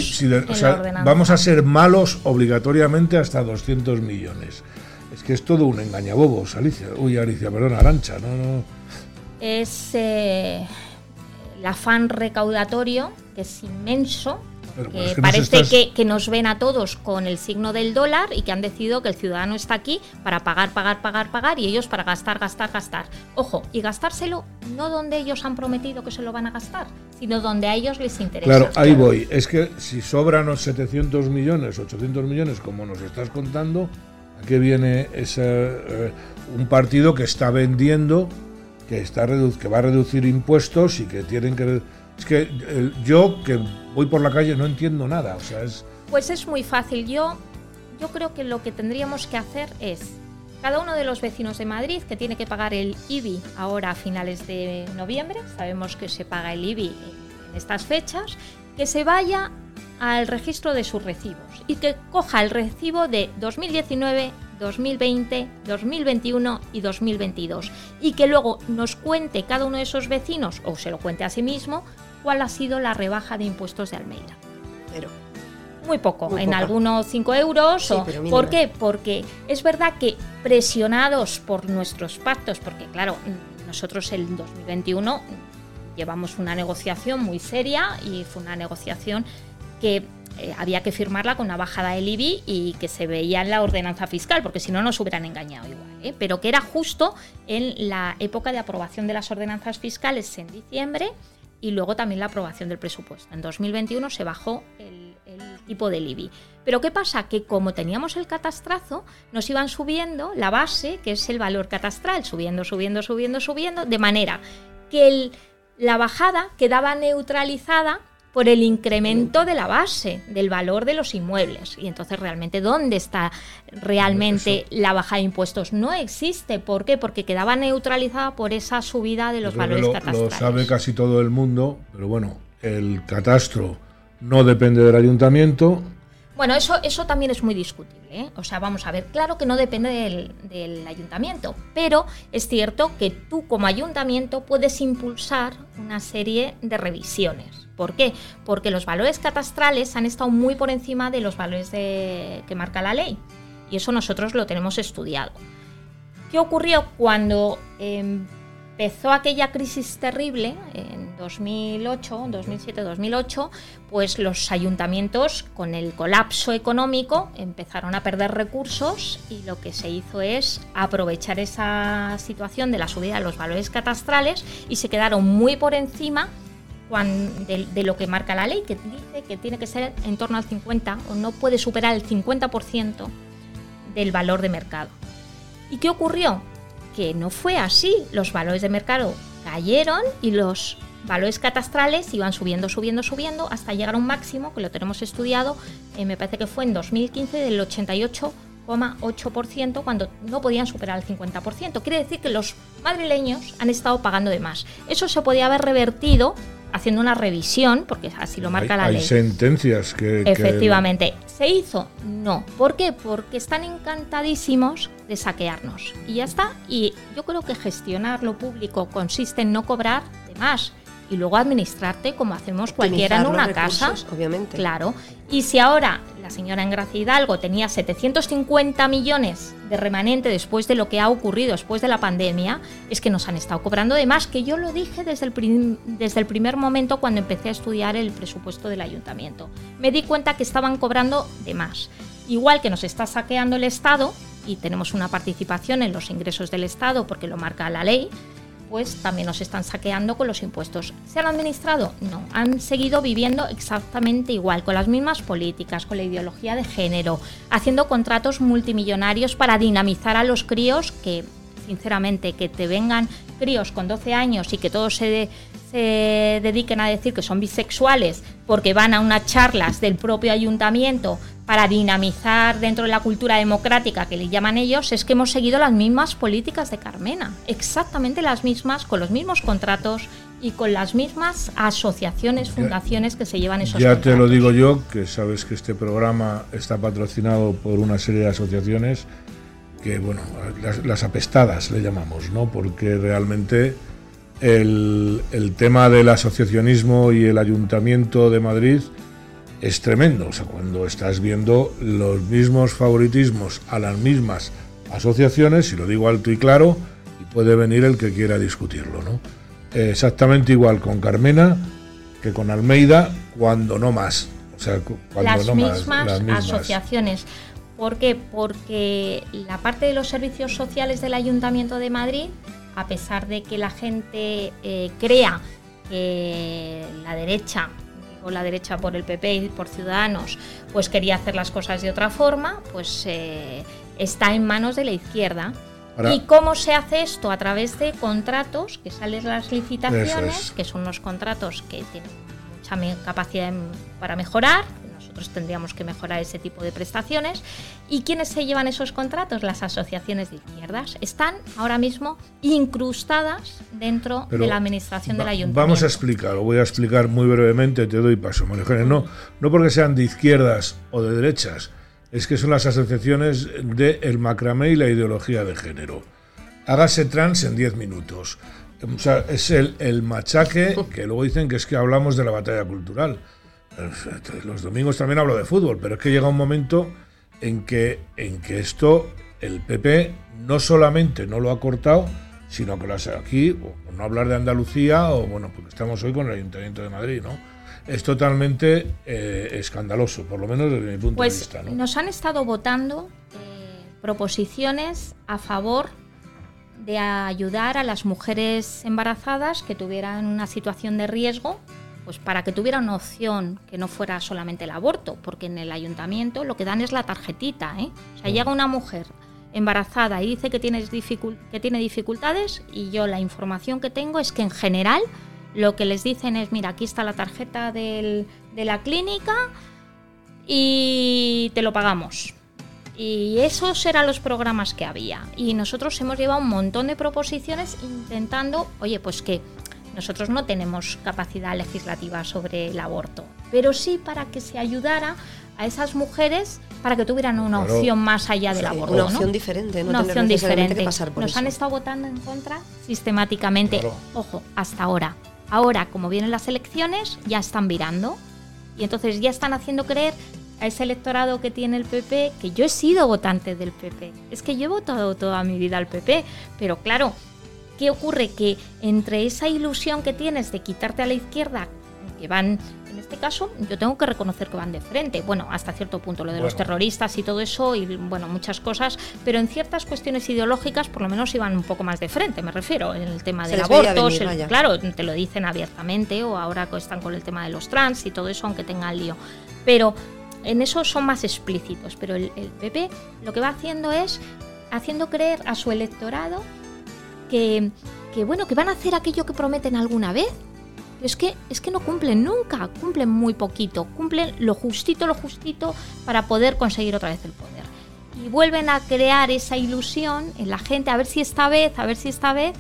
vamos a ser malos obligatoriamente hasta 200 millones. Es que es todo un engañabobos, Alicia. Uy, Alicia, perdón, Arancha, no, no. Es eh, el afán recaudatorio, que es inmenso, que parece que, que, nos ven a todos con el signo del dólar y que han decidido que el ciudadano está aquí para pagar, pagar, pagar, pagar y ellos para gastar, gastar, gastar. Ojo, y gastárselo no donde ellos han prometido que se lo van a gastar, sino donde a ellos les interesa. Claro, ahí voy. Es que si sobran los 700 millones, 800 millones, como nos estás contando, que viene ese, eh, un partido que está vendiendo, que, está que va a reducir impuestos y que tienen que... Es que yo que voy por la calle no entiendo nada, o sea, es... Pues es muy fácil, yo yo creo que lo que tendríamos que hacer es cada uno de los vecinos de Madrid que tiene que pagar el IBI ahora a finales de noviembre, sabemos que se paga el IBI en estas fechas, que se vaya al registro de sus recibos y que coja el recibo de 2019, 2020, 2021 y 2022 y que luego nos cuente cada uno de esos vecinos o se lo cuente a sí mismo cuál ha sido la rebaja de impuestos de Almeida. Pero Muy poco, Muy en poca. algunos 5 euros. Sí, o-. ¿Por qué? Porque es verdad que presionados por nuestros pactos, porque claro, nosotros el 2021 llevamos una negociación muy seria y fue una negociación que eh, había que firmarla con una bajada del IBI y que se veía en la ordenanza fiscal, porque si no nos hubieran engañado igual, ¿eh? pero que era justo en la época de aprobación de las ordenanzas fiscales en diciembre y luego también la aprobación del presupuesto. En 2021 se bajó el, el tipo del IBI. Pero ¿qué pasa? Que como teníamos el catastrazo, nos iban subiendo la base, que es el valor catastral, subiendo, subiendo, subiendo, subiendo, de manera que el- la bajada quedaba neutralizada por el incremento de la base del valor de los inmuebles. Y entonces realmente, ¿dónde está realmente la baja de impuestos? No existe. ¿Por qué? Porque quedaba neutralizada por esa subida de los creo valores lo, catastrales. lo sabe casi todo el mundo, pero bueno, el catastro no depende del ayuntamiento. Bueno, eso, eso también es muy discutible. ¿eh? O sea, vamos a ver, claro que no depende del, del ayuntamiento, pero es cierto que tú como ayuntamiento puedes impulsar una serie de revisiones. ¿Por qué? Porque los valores catastrales han estado muy por encima de los valores de- que marca la ley. Y eso nosotros lo tenemos estudiado. ¿Qué ocurrió cuando empezó aquella crisis terrible en 2008, 2007, 2008? Pues los ayuntamientos con el colapso económico empezaron a perder recursos y lo que se hizo es aprovechar esa situación de la subida de los valores catastrales y se quedaron muy por encima de, de lo que marca la ley, que dice que tiene que ser en torno al 50 o no puede superar el 50% del valor de mercado. ¿Y qué ocurrió? Que no fue así. Los valores de mercado cayeron y los valores catastrales iban subiendo, subiendo, subiendo hasta llegar a un máximo, que lo tenemos estudiado, eh, me parece que fue en 2015 del 88,8% cuando no podían superar el 50%. Quiere decir que los madrileños han estado pagando de más. Eso se podía haber revertido haciendo una revisión, porque así lo marca hay, la hay ley. sentencias que... que- Efectivamente. ¿Se hizo? No. ¿Por qué? Porque están encantadísimos de saquearnos. Y ya está. Y yo creo que gestionar lo público consiste en no cobrar de más y luego administrarte como hacemos cualquiera en una casa. obviamente. Claro. Y si ahora la señora Engracia Hidalgo tenía 750 millones de remanente después de lo que ha ocurrido después de la pandemia, es que nos han estado cobrando de más, que yo lo dije desde el, prim- desde el primer momento cuando empecé a estudiar el presupuesto del ayuntamiento. Me di cuenta que estaban cobrando de más. Igual que nos está saqueando el Estado, y tenemos una participación en los ingresos del Estado porque lo marca la ley, pues también nos están saqueando con los impuestos. ¿Se han administrado? No, han seguido viviendo exactamente igual, con las mismas políticas, con la ideología de género, haciendo contratos multimillonarios para dinamizar a los críos que, sinceramente, que te vengan críos con 12 años y que todos se, de- se dediquen a decir que son bisexuales porque van a unas charlas del propio ayuntamiento para dinamizar dentro de la cultura democrática que le llaman ellos, es que hemos seguido las mismas políticas de Carmena, exactamente las mismas, con los mismos contratos y con las mismas asociaciones, fundaciones que se llevan esos Ya te lo digo yo, que sabes que este programa está patrocinado por una serie de asociaciones que, bueno, las, las apestadas le llamamos, ¿no? Porque realmente el, el tema del asociacionismo y el Ayuntamiento de Madrid es tremendo. O sea, cuando estás viendo los mismos favoritismos a las mismas asociaciones, y lo digo alto y claro, y puede venir el que quiera discutirlo, ¿no? Exactamente igual con Carmena que con Almeida, cuando no más. O sea, cu- cuando las, no más, mismas las mismas. asociaciones. ¿Por qué? Porque la parte de los servicios sociales del Ayuntamiento de Madrid, a pesar de que la gente eh, crea que la derecha, o la derecha por el PP y por Ciudadanos, pues quería hacer las cosas de otra forma, pues eh, está en manos de la izquierda. Ahora- ¿Y cómo se hace esto? A través de contratos que salen las licitaciones, es. que son unos contratos que tienen mucha capacidad para mejorar. Nosotros tendríamos que mejorar ese tipo de prestaciones. ¿Y quiénes se llevan esos contratos? Las asociaciones de izquierdas. Están ahora mismo incrustadas dentro de la administración del ayuntamiento. Vamos a explicar, lo voy a explicar muy brevemente, te doy paso, María No, no porque sean de izquierdas o de derechas, es que son las asociaciones del el macramé y la ideología de género. Hágase trans en 10 minutos. O sea, es el, el machaque que luego dicen que es que hablamos de la batalla cultural. Los domingos también hablo de fútbol, pero es que llega un momento en que, en que esto el PP no solamente no lo ha cortado, sino que lo hace aquí, o no hablar de Andalucía, o bueno, porque estamos hoy con el Ayuntamiento de Madrid, ¿no? Es totalmente eh, escandaloso, por lo menos desde mi punto pues de vista. ¿no? Nos han estado votando eh, proposiciones a favor de ayudar a las mujeres embarazadas que tuvieran una situación de riesgo, pues para que tuvieran una opción que no fuera solamente el aborto, porque en el ayuntamiento lo que dan es la tarjetita. ¿eh? O sea, llega una mujer embarazada y dice que, tienes que tiene dificultades y yo la información que tengo es que en general lo que les dicen es, mira, aquí está la tarjeta de la clínica y te lo pagamos. Y esos eran los programas que había. Y nosotros hemos llevado un montón de proposiciones intentando, oye, pues que nosotros no tenemos capacidad legislativa sobre el aborto, pero sí para que se ayudara a esas mujeres para que tuvieran una opción más allá del aborto. Una opción diferente, no una opción diferente. Que pasar por Nos han estado votando en contra sistemáticamente. Ojo, hasta ahora. Ahora, como vienen las elecciones, ya están virando. Y entonces ya están haciendo creer a ese electorado que tiene el PP, que yo he sido votante del PP. Es que yo he votado toda mi vida al PP, pero claro, ¿qué ocurre? Que entre esa ilusión que tienes de quitarte a la izquierda, que van, en este caso, yo tengo que reconocer que van de frente, bueno, hasta cierto punto, lo de los terroristas y todo eso, y bueno, muchas cosas, pero en ciertas cuestiones ideológicas por lo menos iban un poco más de frente, me refiero, en el tema del aborto, claro, te lo dicen abiertamente, o ahora están con el tema de los trans y todo eso, aunque tengan lío. Pero en eso son más explícitos, pero el, PP lo que va haciendo es haciendo creer a su electorado que, bueno, que van a hacer aquello que prometen alguna vez. es que, es que no cumplen nunca, cumplen muy poquito, cumplen lo justito, lo justito para poder conseguir otra vez el poder. Y vuelven a crear esa ilusión en la gente, a ver si esta vez, a ver si esta vez,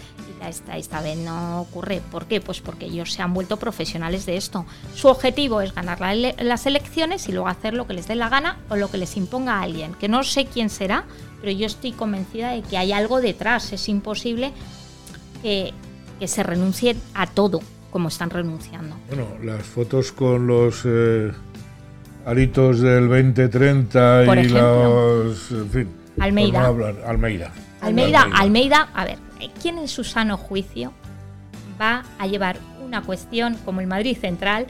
esta, esta vez no ocurre. ¿Por qué? Pues porque ellos se han vuelto profesionales de esto. Su objetivo es ganar las elecciones y luego hacer lo que les dé la gana o lo que les imponga alguien, que no sé quién será, pero yo estoy convencida de que hay algo detrás. Es imposible que, se renuncie a todo como están renunciando. Bueno, las fotos con los... Eh, aritos del 2030 y los... En fin. Almeida. Almeida. Almeida, Almeida, a ver, ¿quién en su sano juicio va a llevar una cuestión como el Madrid Central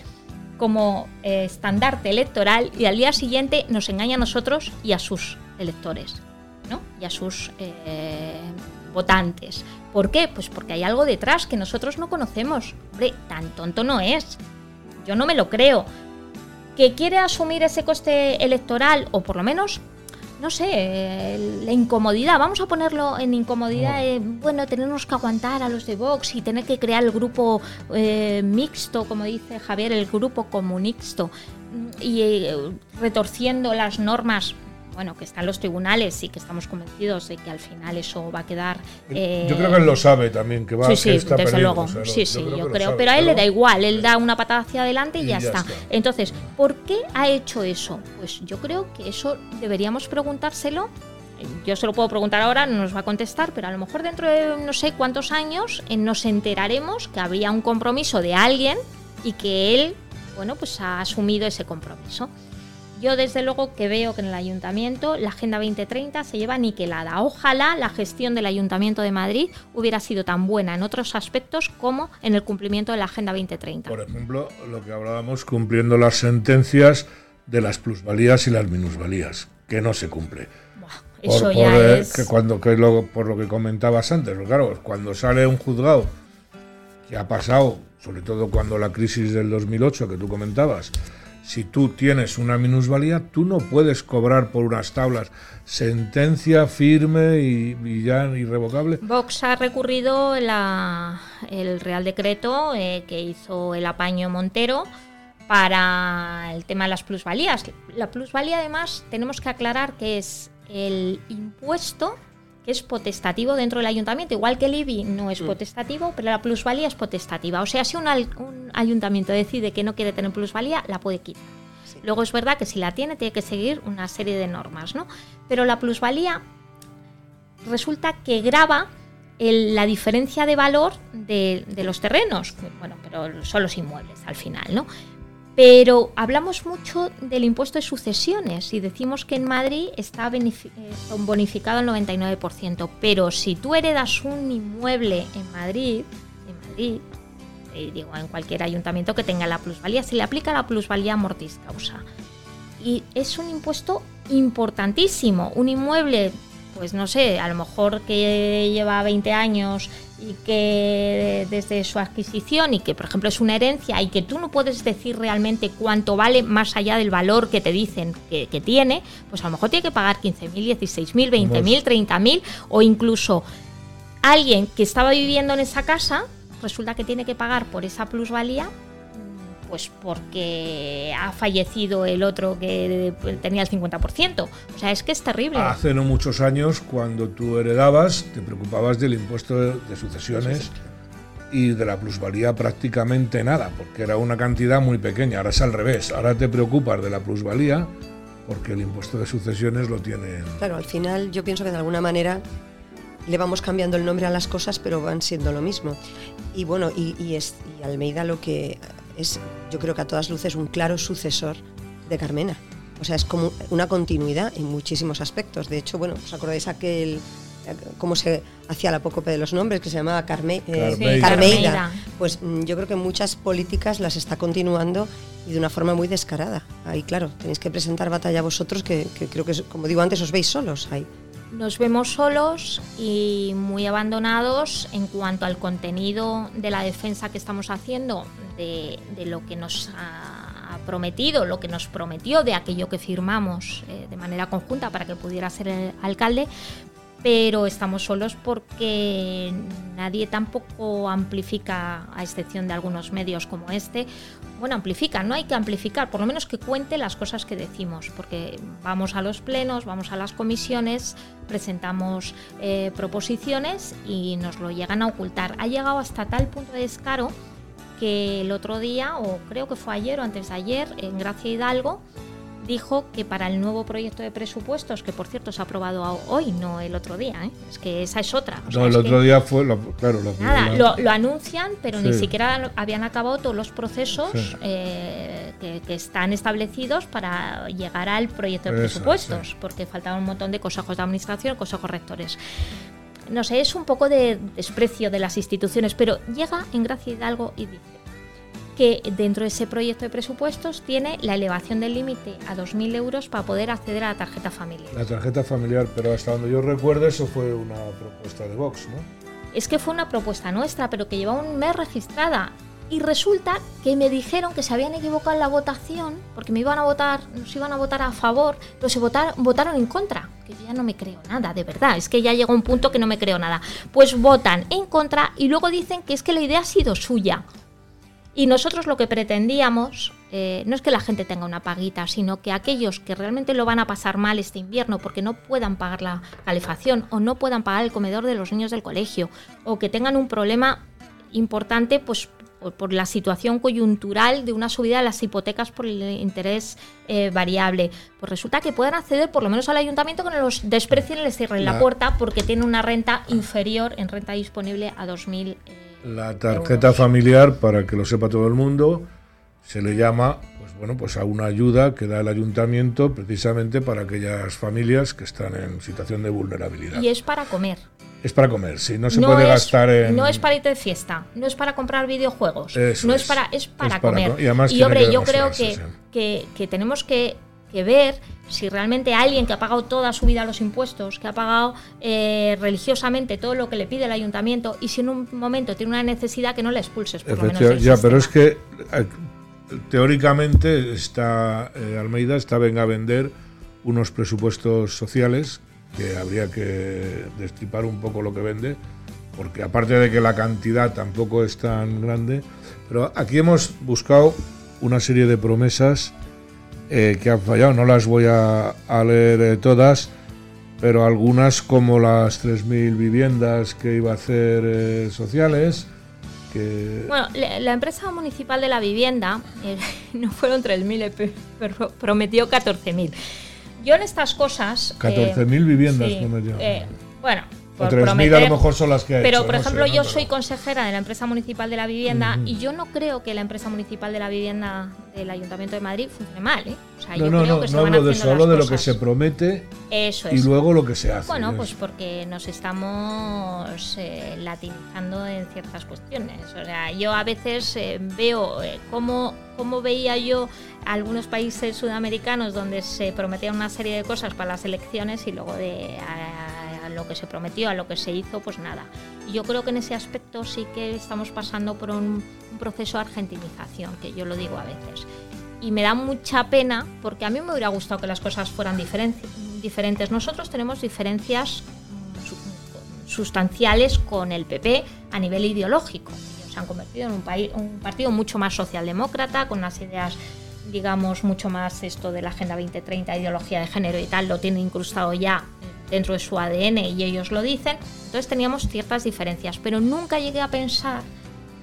como eh, estandarte electoral y al día siguiente nos engaña a nosotros y a sus electores ¿no? y a sus eh, votantes? ¿Por qué? Pues porque hay algo detrás que nosotros no conocemos. Hombre, tan tonto no es. Yo no me lo creo. ¿Que quiere asumir ese coste electoral o por lo menos no sé, la incomodidad, vamos a ponerlo en incomodidad, eh, bueno, tenernos que aguantar a los de Vox y tener que crear el grupo eh, mixto, como dice Javier, el grupo comunixto, y eh, retorciendo las normas bueno, que están los tribunales y que estamos convencidos de que al final eso va a quedar. yo creo que él lo sabe también, que va sí, sí, que está desde luego. sí, sí, yo creo. pero a él le da igual, él da una patada hacia adelante y, ya, está. Entonces, ¿por qué ha hecho eso? Pues yo creo que eso deberíamos preguntárselo. Yo se lo puedo preguntar ahora, no nos va a contestar, pero a lo mejor dentro de no sé cuántos años eh, nos enteraremos que habría un compromiso de alguien y que él, bueno, pues ha asumido ese compromiso. Yo desde luego que veo que en el ayuntamiento la Agenda 2030 se lleva niquelada. Ojalá la gestión del Ayuntamiento de Madrid hubiera sido tan buena en otros aspectos como en el cumplimiento de la Agenda 2030. Por ejemplo, lo que hablábamos cumpliendo las sentencias de las plusvalías y las minusvalías, que no se cumple. eso ya es... que cuando que por lo que comentabas antes, claro, cuando sale un juzgado que ha pasado, sobre todo cuando la crisis del 2008 que tú comentabas, si tú tienes una minusvalía, tú no puedes cobrar por unas tablas. Sentencia firme y, ya irrevocable. Vox ha recurrido el Real Decreto eh, que hizo el apaño Montero para el tema de las plusvalías. La plusvalía además tenemos que aclarar que es el impuesto es potestativo dentro del ayuntamiento, igual que el IBI no es mm. potestativo, pero la plusvalía es potestativa. O sea, si un, ayuntamiento decide que no quiere tener plusvalía, la puede quitar. Luego es verdad que si la tiene, tiene que seguir una serie de normas, ¿no? Pero la plusvalía resulta que graba la diferencia de valor de, de, los terrenos, bueno, pero son los inmuebles al final, ¿no? Pero hablamos mucho del impuesto de sucesiones y decimos que en Madrid está eh, bonificado el 99%, pero si tú heredas un inmueble en Madrid, en Madrid, eh, digo, en cualquier ayuntamiento que tenga la plusvalía, se le aplica la plusvalía mortis causa. Y es un impuesto importantísimo. Un inmueble, pues no sé, a lo mejor que lleva 20 años y que desde su adquisición y que por ejemplo es una herencia y que tú no puedes decir realmente cuánto vale más allá del valor que te dicen que, tiene, pues a lo mejor tiene que pagar 15.000, 16.000, 20.000, 30.000 o incluso alguien que estaba viviendo en esa casa resulta que tiene que pagar por esa plusvalía pues porque ha fallecido el otro que tenía el 50%. O sea, es que es terrible. Hace no muchos años, cuando tú heredabas, te preocupabas del impuesto de sucesiones y de la plusvalía prácticamente nada, porque era una cantidad muy pequeña. Ahora es al revés. Ahora te preocupas de la plusvalía porque el impuesto de sucesiones lo tienen. Claro, al final yo pienso que de alguna manera le vamos cambiando el nombre a las cosas, pero van siendo lo mismo. Y bueno, y, y, es, y Almeida lo que es, yo creo que a todas luces, un claro sucesor de Carmena. O sea, es como una continuidad en muchísimos aspectos. De hecho, bueno, ¿os acordáis aquel cómo se hacía la poco de los nombres, que se llamaba Carme, eh, Carmeida. Pues mm, yo creo que muchas políticas las está continuando y de una forma muy descarada. Ahí, claro, tenéis que presentar batalla vosotros, que, que creo que, como digo antes, os veis solos ahí nos vemos solos y muy abandonados en cuanto al contenido de la defensa que estamos haciendo, de, lo que nos ha prometido, lo que nos prometió de aquello que firmamos eh, de manera conjunta para que pudiera ser el alcalde, pero estamos solos porque nadie tampoco amplifica, a excepción de algunos medios como este, bueno, amplifica, no hay que amplificar, por lo menos que cuente las cosas que decimos, porque vamos a los plenos, vamos a las comisiones, presentamos eh, proposiciones y nos lo llegan a ocultar. Ha llegado hasta tal punto de descaro que el otro día, o creo que fue ayer o antes de ayer, en Gracia Hidalgo, dijo que para el nuevo proyecto de presupuestos, que por cierto se ha aprobado hoy, no el otro día, ¿eh? es que esa es otra. no, el otro día fue, claro, nada, lo, anuncian, pero ni siquiera habían acabado todos los procesos eh, que, están establecidos para llegar al proyecto de presupuestos, porque faltaban un montón de consejos de administración, consejos rectores no sé, es un poco de desprecio de las instituciones, pero llega en Gracia Hidalgo y dice, que dentro de ese proyecto de presupuestos tiene la elevación del límite a 2.000 euros para poder acceder a la tarjeta familiar. La tarjeta familiar, pero hasta donde yo recuerdo eso fue una propuesta de Vox, ¿no? Es que fue una propuesta nuestra, pero que lleva un mes registrada. Y resulta que me dijeron que se habían equivocado en la votación, porque me iban a votar, nos iban a votar a favor, pero se votaron, votaron en contra. Que yo ya no me creo nada, de verdad. Es que ya llegó un punto que no me creo nada. Pues votan en contra y luego dicen que es que la idea ha sido suya. Y nosotros lo que pretendíamos eh, no es que la gente tenga una paguita, sino que aquellos que realmente lo van a pasar mal este invierno porque no puedan pagar la calefacción o no puedan pagar el comedor de los niños del colegio o que tengan un problema importante pues por, la situación coyuntural de una subida de las hipotecas por el interés eh, variable, pues resulta que puedan acceder por lo menos al ayuntamiento que no los desprecien y les cierren la, puerta porque tienen una renta inferior en renta disponible a 2.000 la tarjeta familiar, para que lo sepa todo el mundo, se le llama pues bueno, pues a una ayuda que da el ayuntamiento precisamente para aquellas familias que están en situación de vulnerabilidad. Y es para comer. Es para comer, sí, no se puede gastar en... No es para irte de fiesta, no es para comprar videojuegos, no es, para, es para comer. y, hombre, yo creo que, que, que tenemos que que ver si realmente alguien que ha pagado toda su vida los impuestos, que ha pagado eh, religiosamente todo lo que le pide el ayuntamiento y si en un momento tiene una necesidad que no le expulses. Por lo menos ya, pero es que eh, teóricamente está eh, Almeida está venga a vender unos presupuestos sociales que habría que destripar un poco lo que vende, porque aparte de que la cantidad tampoco es tan grande, pero aquí hemos buscado una serie de promesas eh, que han fallado. No las voy a, leer eh, todas, pero algunas como las 3.000 viviendas que iba a hacer eh, sociales. Que... Bueno, la, empresa municipal de la vivienda no fueron 3.000, pero prometió 14.000. Yo en estas cosas... 14.000 viviendas prometió. bueno, por prometer, a lo mejor son las que ha Pero, por ejemplo, yo soy consejera de la empresa municipal de la vivienda y yo no creo que la empresa municipal de la vivienda del Ayuntamiento de Madrid funcione mal. ¿eh? O sea, no, yo no, creo no, que no hablo de eso, hablo de lo que se promete eso y luego lo que se hace. Bueno, pues porque nos estamos eh, latinizando en ciertas cuestiones. O sea, yo a veces eh, veo eh, cómo, cómo veía yo algunos países sudamericanos donde se prometían una serie de cosas para las elecciones y luego de lo que se prometió, a lo que se hizo, pues nada. Y yo creo que en ese aspecto sí que estamos pasando por un, proceso de argentinización, que yo lo digo a veces. Y me da mucha pena porque a mí me hubiera gustado que las cosas fueran diferentes. Nosotros tenemos diferencias sustanciales con el PP a nivel ideológico. Ellos se han convertido en un, país, un partido mucho más socialdemócrata, con unas ideas digamos, mucho más esto de la Agenda 2030, ideología de género y tal, lo tiene incrustado ya dentro de su ADN y ellos lo dicen, entonces teníamos ciertas diferencias, pero nunca llegué a pensar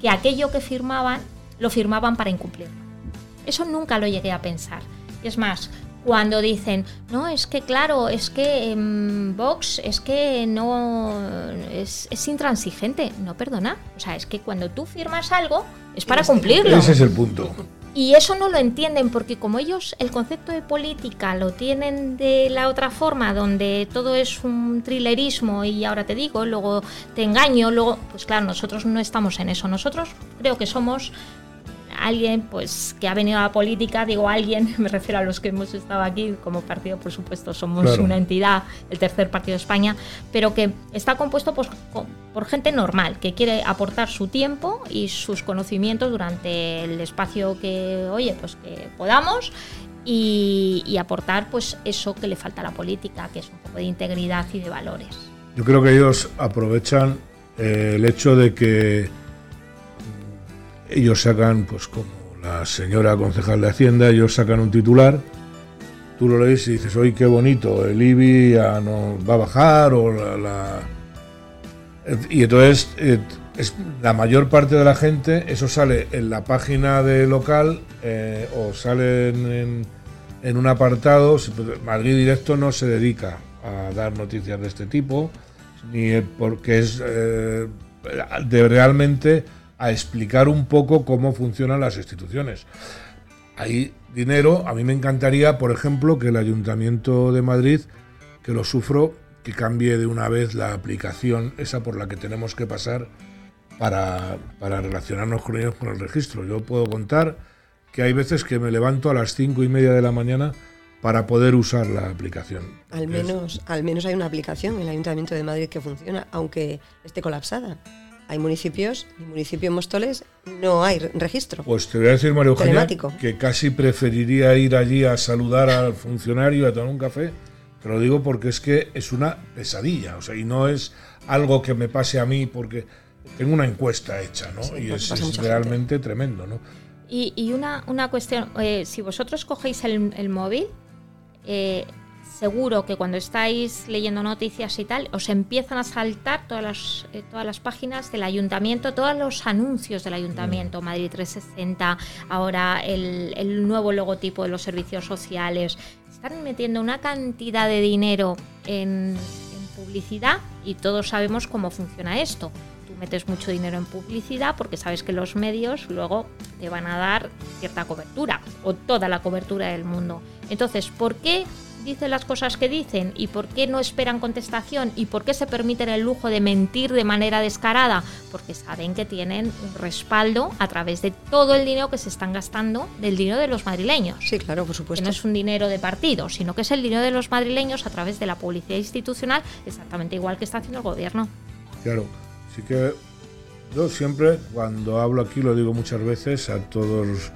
que aquello que firmaban lo firmaban para incumplirlo. Eso nunca lo llegué a pensar. Y es más, cuando dicen, no, es que claro, es que en Vox es que no es, es, intransigente. No, perdona. O sea, es que cuando tú firmas algo es para cumplirlo. Ese es el punto. Y eso no lo entienden porque como ellos el concepto de política lo tienen de la otra forma, donde todo es un thrillerismo y ahora te digo, luego te engaño, luego, pues claro, nosotros no estamos en eso. Nosotros creo que somos alguien pues que ha venido a la política, digo alguien, me refiero a los que hemos estado aquí como partido, por supuesto, somos una entidad, el tercer partido de España, pero que está compuesto pues, por gente normal, que quiere aportar su tiempo y sus conocimientos durante el espacio que, oye, pues que podamos y, aportar pues eso que le falta a la política, que es un poco de integridad y de valores. Yo creo que ellos aprovechan eh, el hecho de que ellos sacan, pues como la señora concejal de Hacienda, ellos sacan un titular, tú lo lees y dices, oye, qué bonito, el IBI no va a bajar o la... Y entonces eh, es, la mayor parte de la gente, eso sale en la página de local eh, o sale en, en, un apartado. Madrid Directo no se dedica a dar noticias de este tipo, ni porque es eh, de realmente a explicar un poco cómo funcionan las instituciones. Hay dinero, a mí me encantaría, por ejemplo, que el Ayuntamiento de Madrid, que lo sufro, que cambie de una vez la aplicación esa por la que tenemos que pasar para, para relacionarnos con ellos con el registro. Yo puedo contar que hay veces que me levanto a las cinco y media de la mañana para poder usar la aplicación. Al menos, al menos hay una aplicación en el Ayuntamiento de Madrid que funciona, aunque esté colapsada hay municipios, en el municipio de Móstoles no hay registro. Pues te voy a decir, María Eugenia, que casi preferiría ir allí a saludar al funcionario, a tomar un café. Te lo digo porque es que es una pesadilla, o sea, y no es algo que me pase a mí porque tengo una encuesta hecha, ¿no? y es, realmente tremendo, ¿no? Y, una, una cuestión, eh, si vosotros cogéis el, el móvil, eh, seguro que cuando estáis leyendo noticias y tal, os empiezan a saltar todas las, eh, todas las páginas del ayuntamiento, todos los anuncios del ayuntamiento, mm. Madrid 360, ahora el, nuevo logotipo de los servicios sociales. Están metiendo una cantidad de dinero en, en publicidad y todos sabemos cómo funciona esto. Tú metes mucho dinero en publicidad porque sabes que los medios luego te van a dar cierta cobertura o toda la cobertura del mundo. Entonces, ¿por qué dicen las cosas que dicen y por qué no esperan contestación y por qué se permiten el lujo de mentir de manera descarada, porque saben que tienen un respaldo a través de todo el dinero que se están gastando del dinero de los madrileños. Sí, claro, por supuesto. Que no es un dinero de partido, sino que es el dinero de los madrileños a través de la publicidad institucional, exactamente igual que está haciendo el gobierno. Claro, sí que yo siempre, cuando hablo aquí, lo digo muchas veces a todos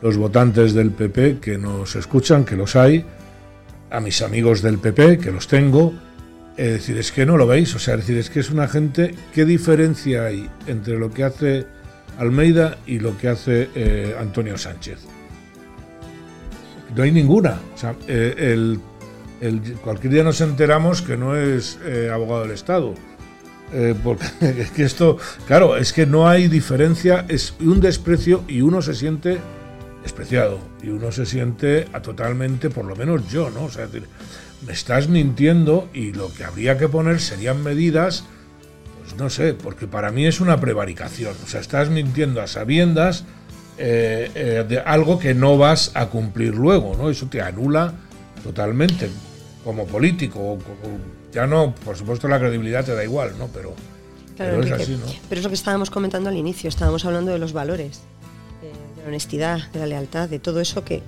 los votantes del PP que nos escuchan, que los hay, a mis amigos del PP, que los tengo, es decir, es que no lo veis, o sea, decir, es que es una gente, ¿qué diferencia hay entre lo que hace Almeida y lo que hace eh, Antonio Sánchez. No hay ninguna. O sea, eh, el, el- cualquier día nos enteramos que no es eh, abogado del Estado. Eh, porque es que esto, claro, es que no hay diferencia, es un desprecio y uno se siente despreciado y uno se siente a totalmente, por lo menos yo, ¿no? O sea, es decir, me estás mintiendo y lo que habría que poner serían medidas, pues no sé, porque para mí es una prevaricación. O sea, estás mintiendo a sabiendas eh, eh, de algo que no vas a cumplir luego, ¿no? Eso te anula totalmente como político. o ya no, por supuesto, la credibilidad te da igual, ¿no? Pero, Claro, pero es así, ¿no? Pero es lo que estábamos comentando al inicio, estábamos hablando de los valores, de, la honestidad, de la lealtad, de todo eso que,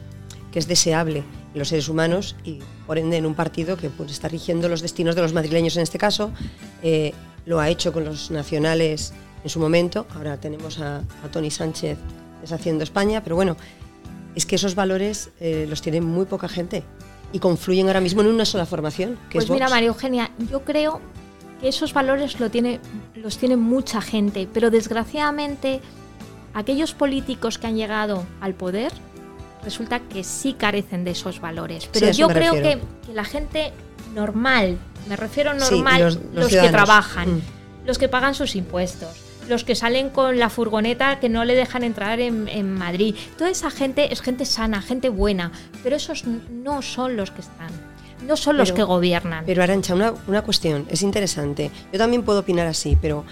que es deseable en los seres humanos y por ende en un partido que pues, está rigiendo los destinos de los madrileños en este caso, eh, lo ha hecho con los nacionales en su momento, ahora tenemos a, a Tony Sánchez deshaciendo España, pero bueno, es que esos valores eh, los tiene muy poca gente y confluyen ahora mismo en una sola formación, que Pues es mira. María Eugenia, yo creo que esos valores lo tiene, los tiene mucha gente, pero desgraciadamente aquellos políticos que han llegado al poder resulta que sí carecen de esos valores. Pero yo creo que, que la gente normal, me refiero Sí, normal, los- los, los que ciudadanos. trabajan, Mm. los que pagan sus impuestos, los que salen con la furgoneta que no le dejan entrar en, en Madrid. Toda esa gente es gente sana, gente buena, pero esos no son los que están, no son los que gobiernan. Pero Arancha, una, una cuestión, es interesante. Yo también puedo opinar así, pero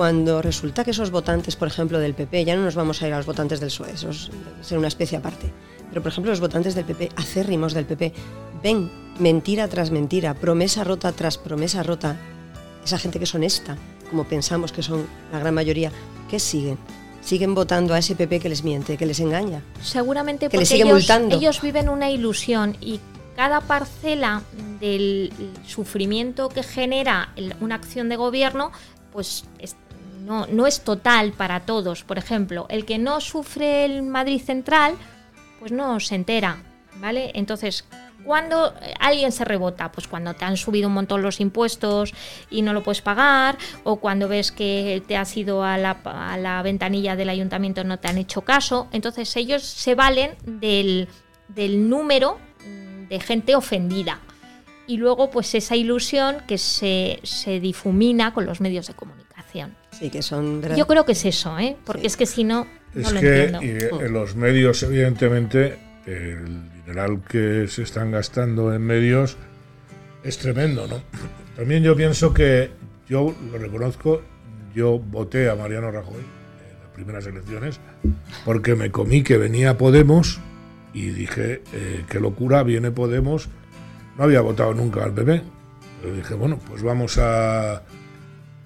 cuando resulta que esos votantes, por ejemplo, del PP, ya no nos vamos a ir a los votantes del PSOE, eso es ser una especie aparte, pero por ejemplo los votantes del PP, acérrimos del PP, ven mentira tras mentira, promesa rota tras promesa rota, esa gente que es honesta, como pensamos que son la gran mayoría, ¿qué siguen? Siguen votando a ese PP que les miente, que les engaña. Seguramente que porque sigue ellos, multando. ellos viven una ilusión y cada parcela del sufrimiento que genera una acción de gobierno, pues es- no, no es total para todos. Por ejemplo, el que no sufre el Madrid Central, pues no se entera, ¿vale? Entonces, ¿cuándo alguien se rebota? Pues cuando te han subido un montón los impuestos y no lo puedes pagar, o cuando ves que te has ido a la, a la ventanilla del ayuntamiento y no te han hecho caso. Entonces ellos se valen del, del número mm, de gente ofendida. Y luego, pues esa ilusión que se, se difumina con los medios de comunicación. Sí, que son... ¿verdad? Yo creo que es eso, ¿eh? Porque Sí. es que si no, no Es lo que entiendo. y, en los medios, evidentemente, el dineral que se están gastando en medios es tremendo, ¿no? También yo pienso que, yo lo reconozco, yo voté a Mariano Rajoy en las primeras elecciones porque me comí que venía Podemos y dije, eh, qué locura, viene Podemos. No había votado nunca al PP. Pero dije, bueno, pues vamos a...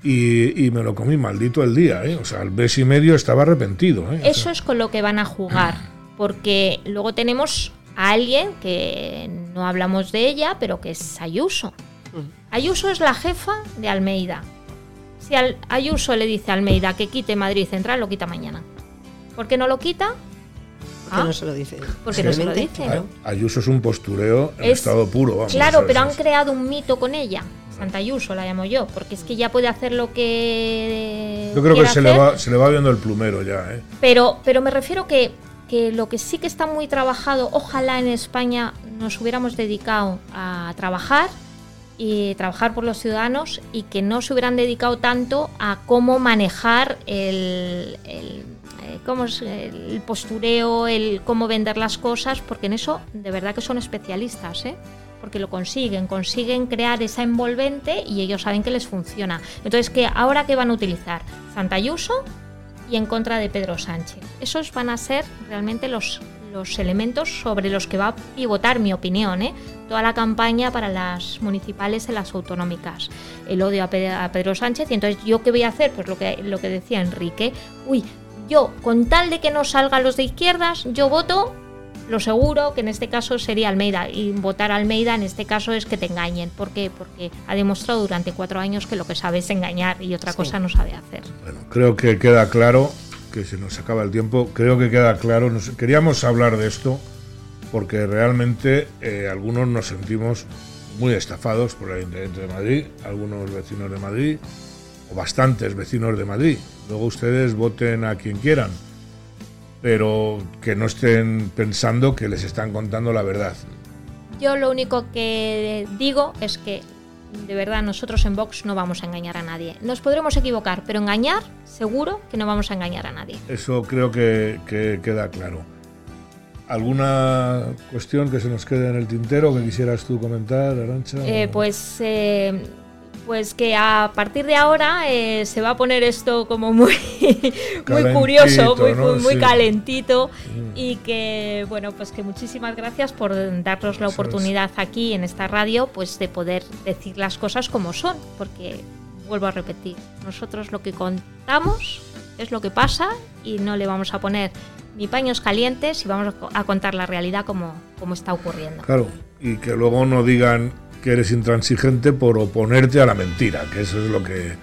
Y, y me lo comí maldito el día, ¿eh? O sea, al mes y medio estaba arrepentido, ¿eh? O sea, Eso es con lo que van a jugar, porque luego tenemos a alguien que no hablamos de ella, pero que es Ayuso. Ayuso es la jefa de Almeida. Si al Ayuso le dice a Almeida que quite Madrid Central, lo quita mañana. ¿Por qué no lo quita? ¿Por qué Ah, no se lo dice? Porque no se lo Simplemente, dice. ¿no? Ayuso es un postureo en Es- estado puro, vamos. Claro, pero han creado un mito con ella. Santa Ayuso la llamo yo, porque es que ya puede hacer lo que. Yo creo que se le, va, se le va viendo el plumero ya, ¿eh? Pero, pero me refiero que, que lo que sí que está muy trabajado, ojalá en España nos hubiéramos dedicado a trabajar y trabajar por los ciudadanos y que no se hubieran dedicado tanto a cómo manejar el, el, eh, cómo es el postureo, el cómo vender las cosas, porque en eso de verdad que son especialistas, ¿eh? Porque lo consiguen, consiguen crear esa envolvente y ellos saben que les funciona. Entonces, ¿qué, ¿ahora qué van a utilizar? Santa Ayuso y en contra de Pedro Sánchez. Esos van a ser realmente los, los elementos sobre los que va a pivotar mi opinión, ¿eh? toda la campaña para las municipales y las autonómicas. El odio a Pe- a Pedro Sánchez y entonces yo qué voy a hacer, pues lo que, lo que decía Enrique, uy, yo con tal de que no salgan los de izquierdas, yo voto lo seguro que en este caso sería Almeida y votar a Almeida en este caso es que te engañen. ¿Por qué? Porque ha demostrado durante cuatro años que lo que sabe es engañar y otra Sí. cosa no sabe hacer. Bueno, creo que queda claro, que se nos acaba el tiempo, creo que queda claro, nos- queríamos hablar de esto porque realmente eh, algunos nos sentimos muy estafados por el Ayuntamiento de Madrid, algunos vecinos de Madrid, o bastantes vecinos de Madrid, Luego ustedes voten a quien quieran, pero que no estén pensando que les están contando la verdad. Yo lo único que digo es que de verdad nosotros en Vox no vamos a engañar a nadie. Nos podremos equivocar, pero engañar seguro que no vamos a engañar a nadie. Eso creo que, que queda claro. ¿Alguna cuestión que se nos quede en el tintero que quisieras tú comentar, Arancha? Eh, pues, eh, pues que a partir de ahora eh, se va a poner esto como muy, muy curioso, muy, ¿no? muy Sí. calentito Mm. y que bueno, pues que muchísimas gracias por darnos la oportunidad aquí en esta radio, pues de poder decir las cosas como son, porque vuelvo a repetir, nosotros lo que contamos es lo que pasa y no le vamos a poner ni paños calientes y vamos a contar la realidad como, como está ocurriendo. Claro, y que luego no digan que eres intransigente por oponerte a la mentira, que eso es lo que,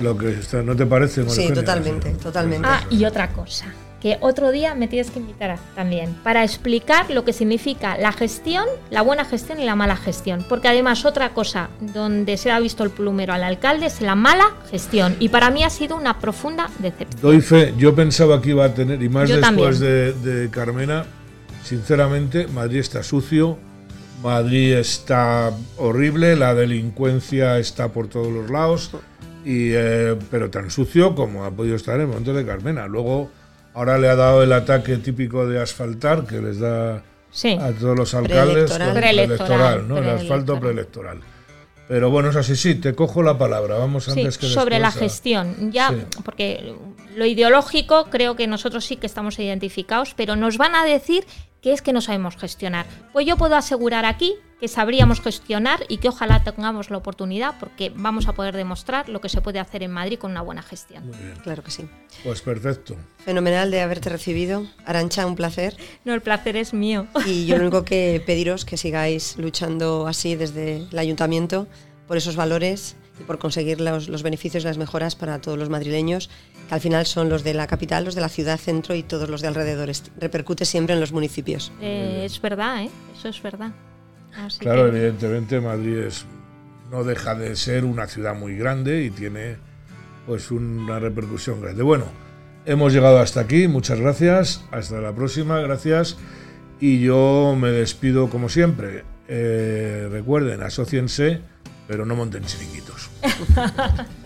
lo que está, ¿no te parece? María Sí, Eugenia? totalmente, totalmente. Ah, y otra cosa, que otro día me tienes que invitar a- también para explicar lo que significa la gestión, la buena gestión y la mala gestión. Porque además otra cosa donde se ha visto el plumero al alcalde es la mala gestión. Y para mí ha sido una profunda decepción. Doy fe, yo pensaba que iba a tener, y más Yo después de, de Carmena, sinceramente, Madrid está sucio, Madrid está horrible, la delincuencia está por todos los lados, y, eh, pero tan sucio como ha podido estar en el momento de Carmena. Luego, ahora le ha dado el ataque típico de asfaltar que les da Sí. a todos los alcaldes. Preelectoral. Preelectoral, preelectoral, ¿no? El asfalto preelectoral. preelectoral. Pero bueno, es así, sí, te cojo la palabra, vamos Sí, antes que sobre la a- gestión. Ya, Sí. porque lo ideológico creo que nosotros sí que estamos identificados, pero nos van a decir que es que no sabemos gestionar. Pues yo puedo asegurar aquí que sabríamos gestionar y que ojalá tengamos la oportunidad porque vamos a poder demostrar lo que se puede hacer en Madrid con una buena gestión. Muy bien, Claro que sí. pues perfecto. Fenomenal de haberte recibido. Arancha, un placer. No, el placer es mío. Y yo lo único que pediros que sigáis luchando así desde el ayuntamiento por esos valores y por conseguir los, los beneficios y las mejoras para todos los madrileños, que al final son los de la capital, los de la ciudad centro y todos los de alrededores. Repercute siempre en los municipios. Eh, es verdad, ¿eh? Eso es verdad. Así Claro, que- evidentemente Madrid es, no deja de ser una ciudad muy grande y tiene pues una repercusión grande. Bueno, hemos llegado hasta aquí, muchas gracias, hasta la próxima, gracias. Y yo me despido como siempre. Eh, recuerden, asóciense, pero no monten chiringuitos.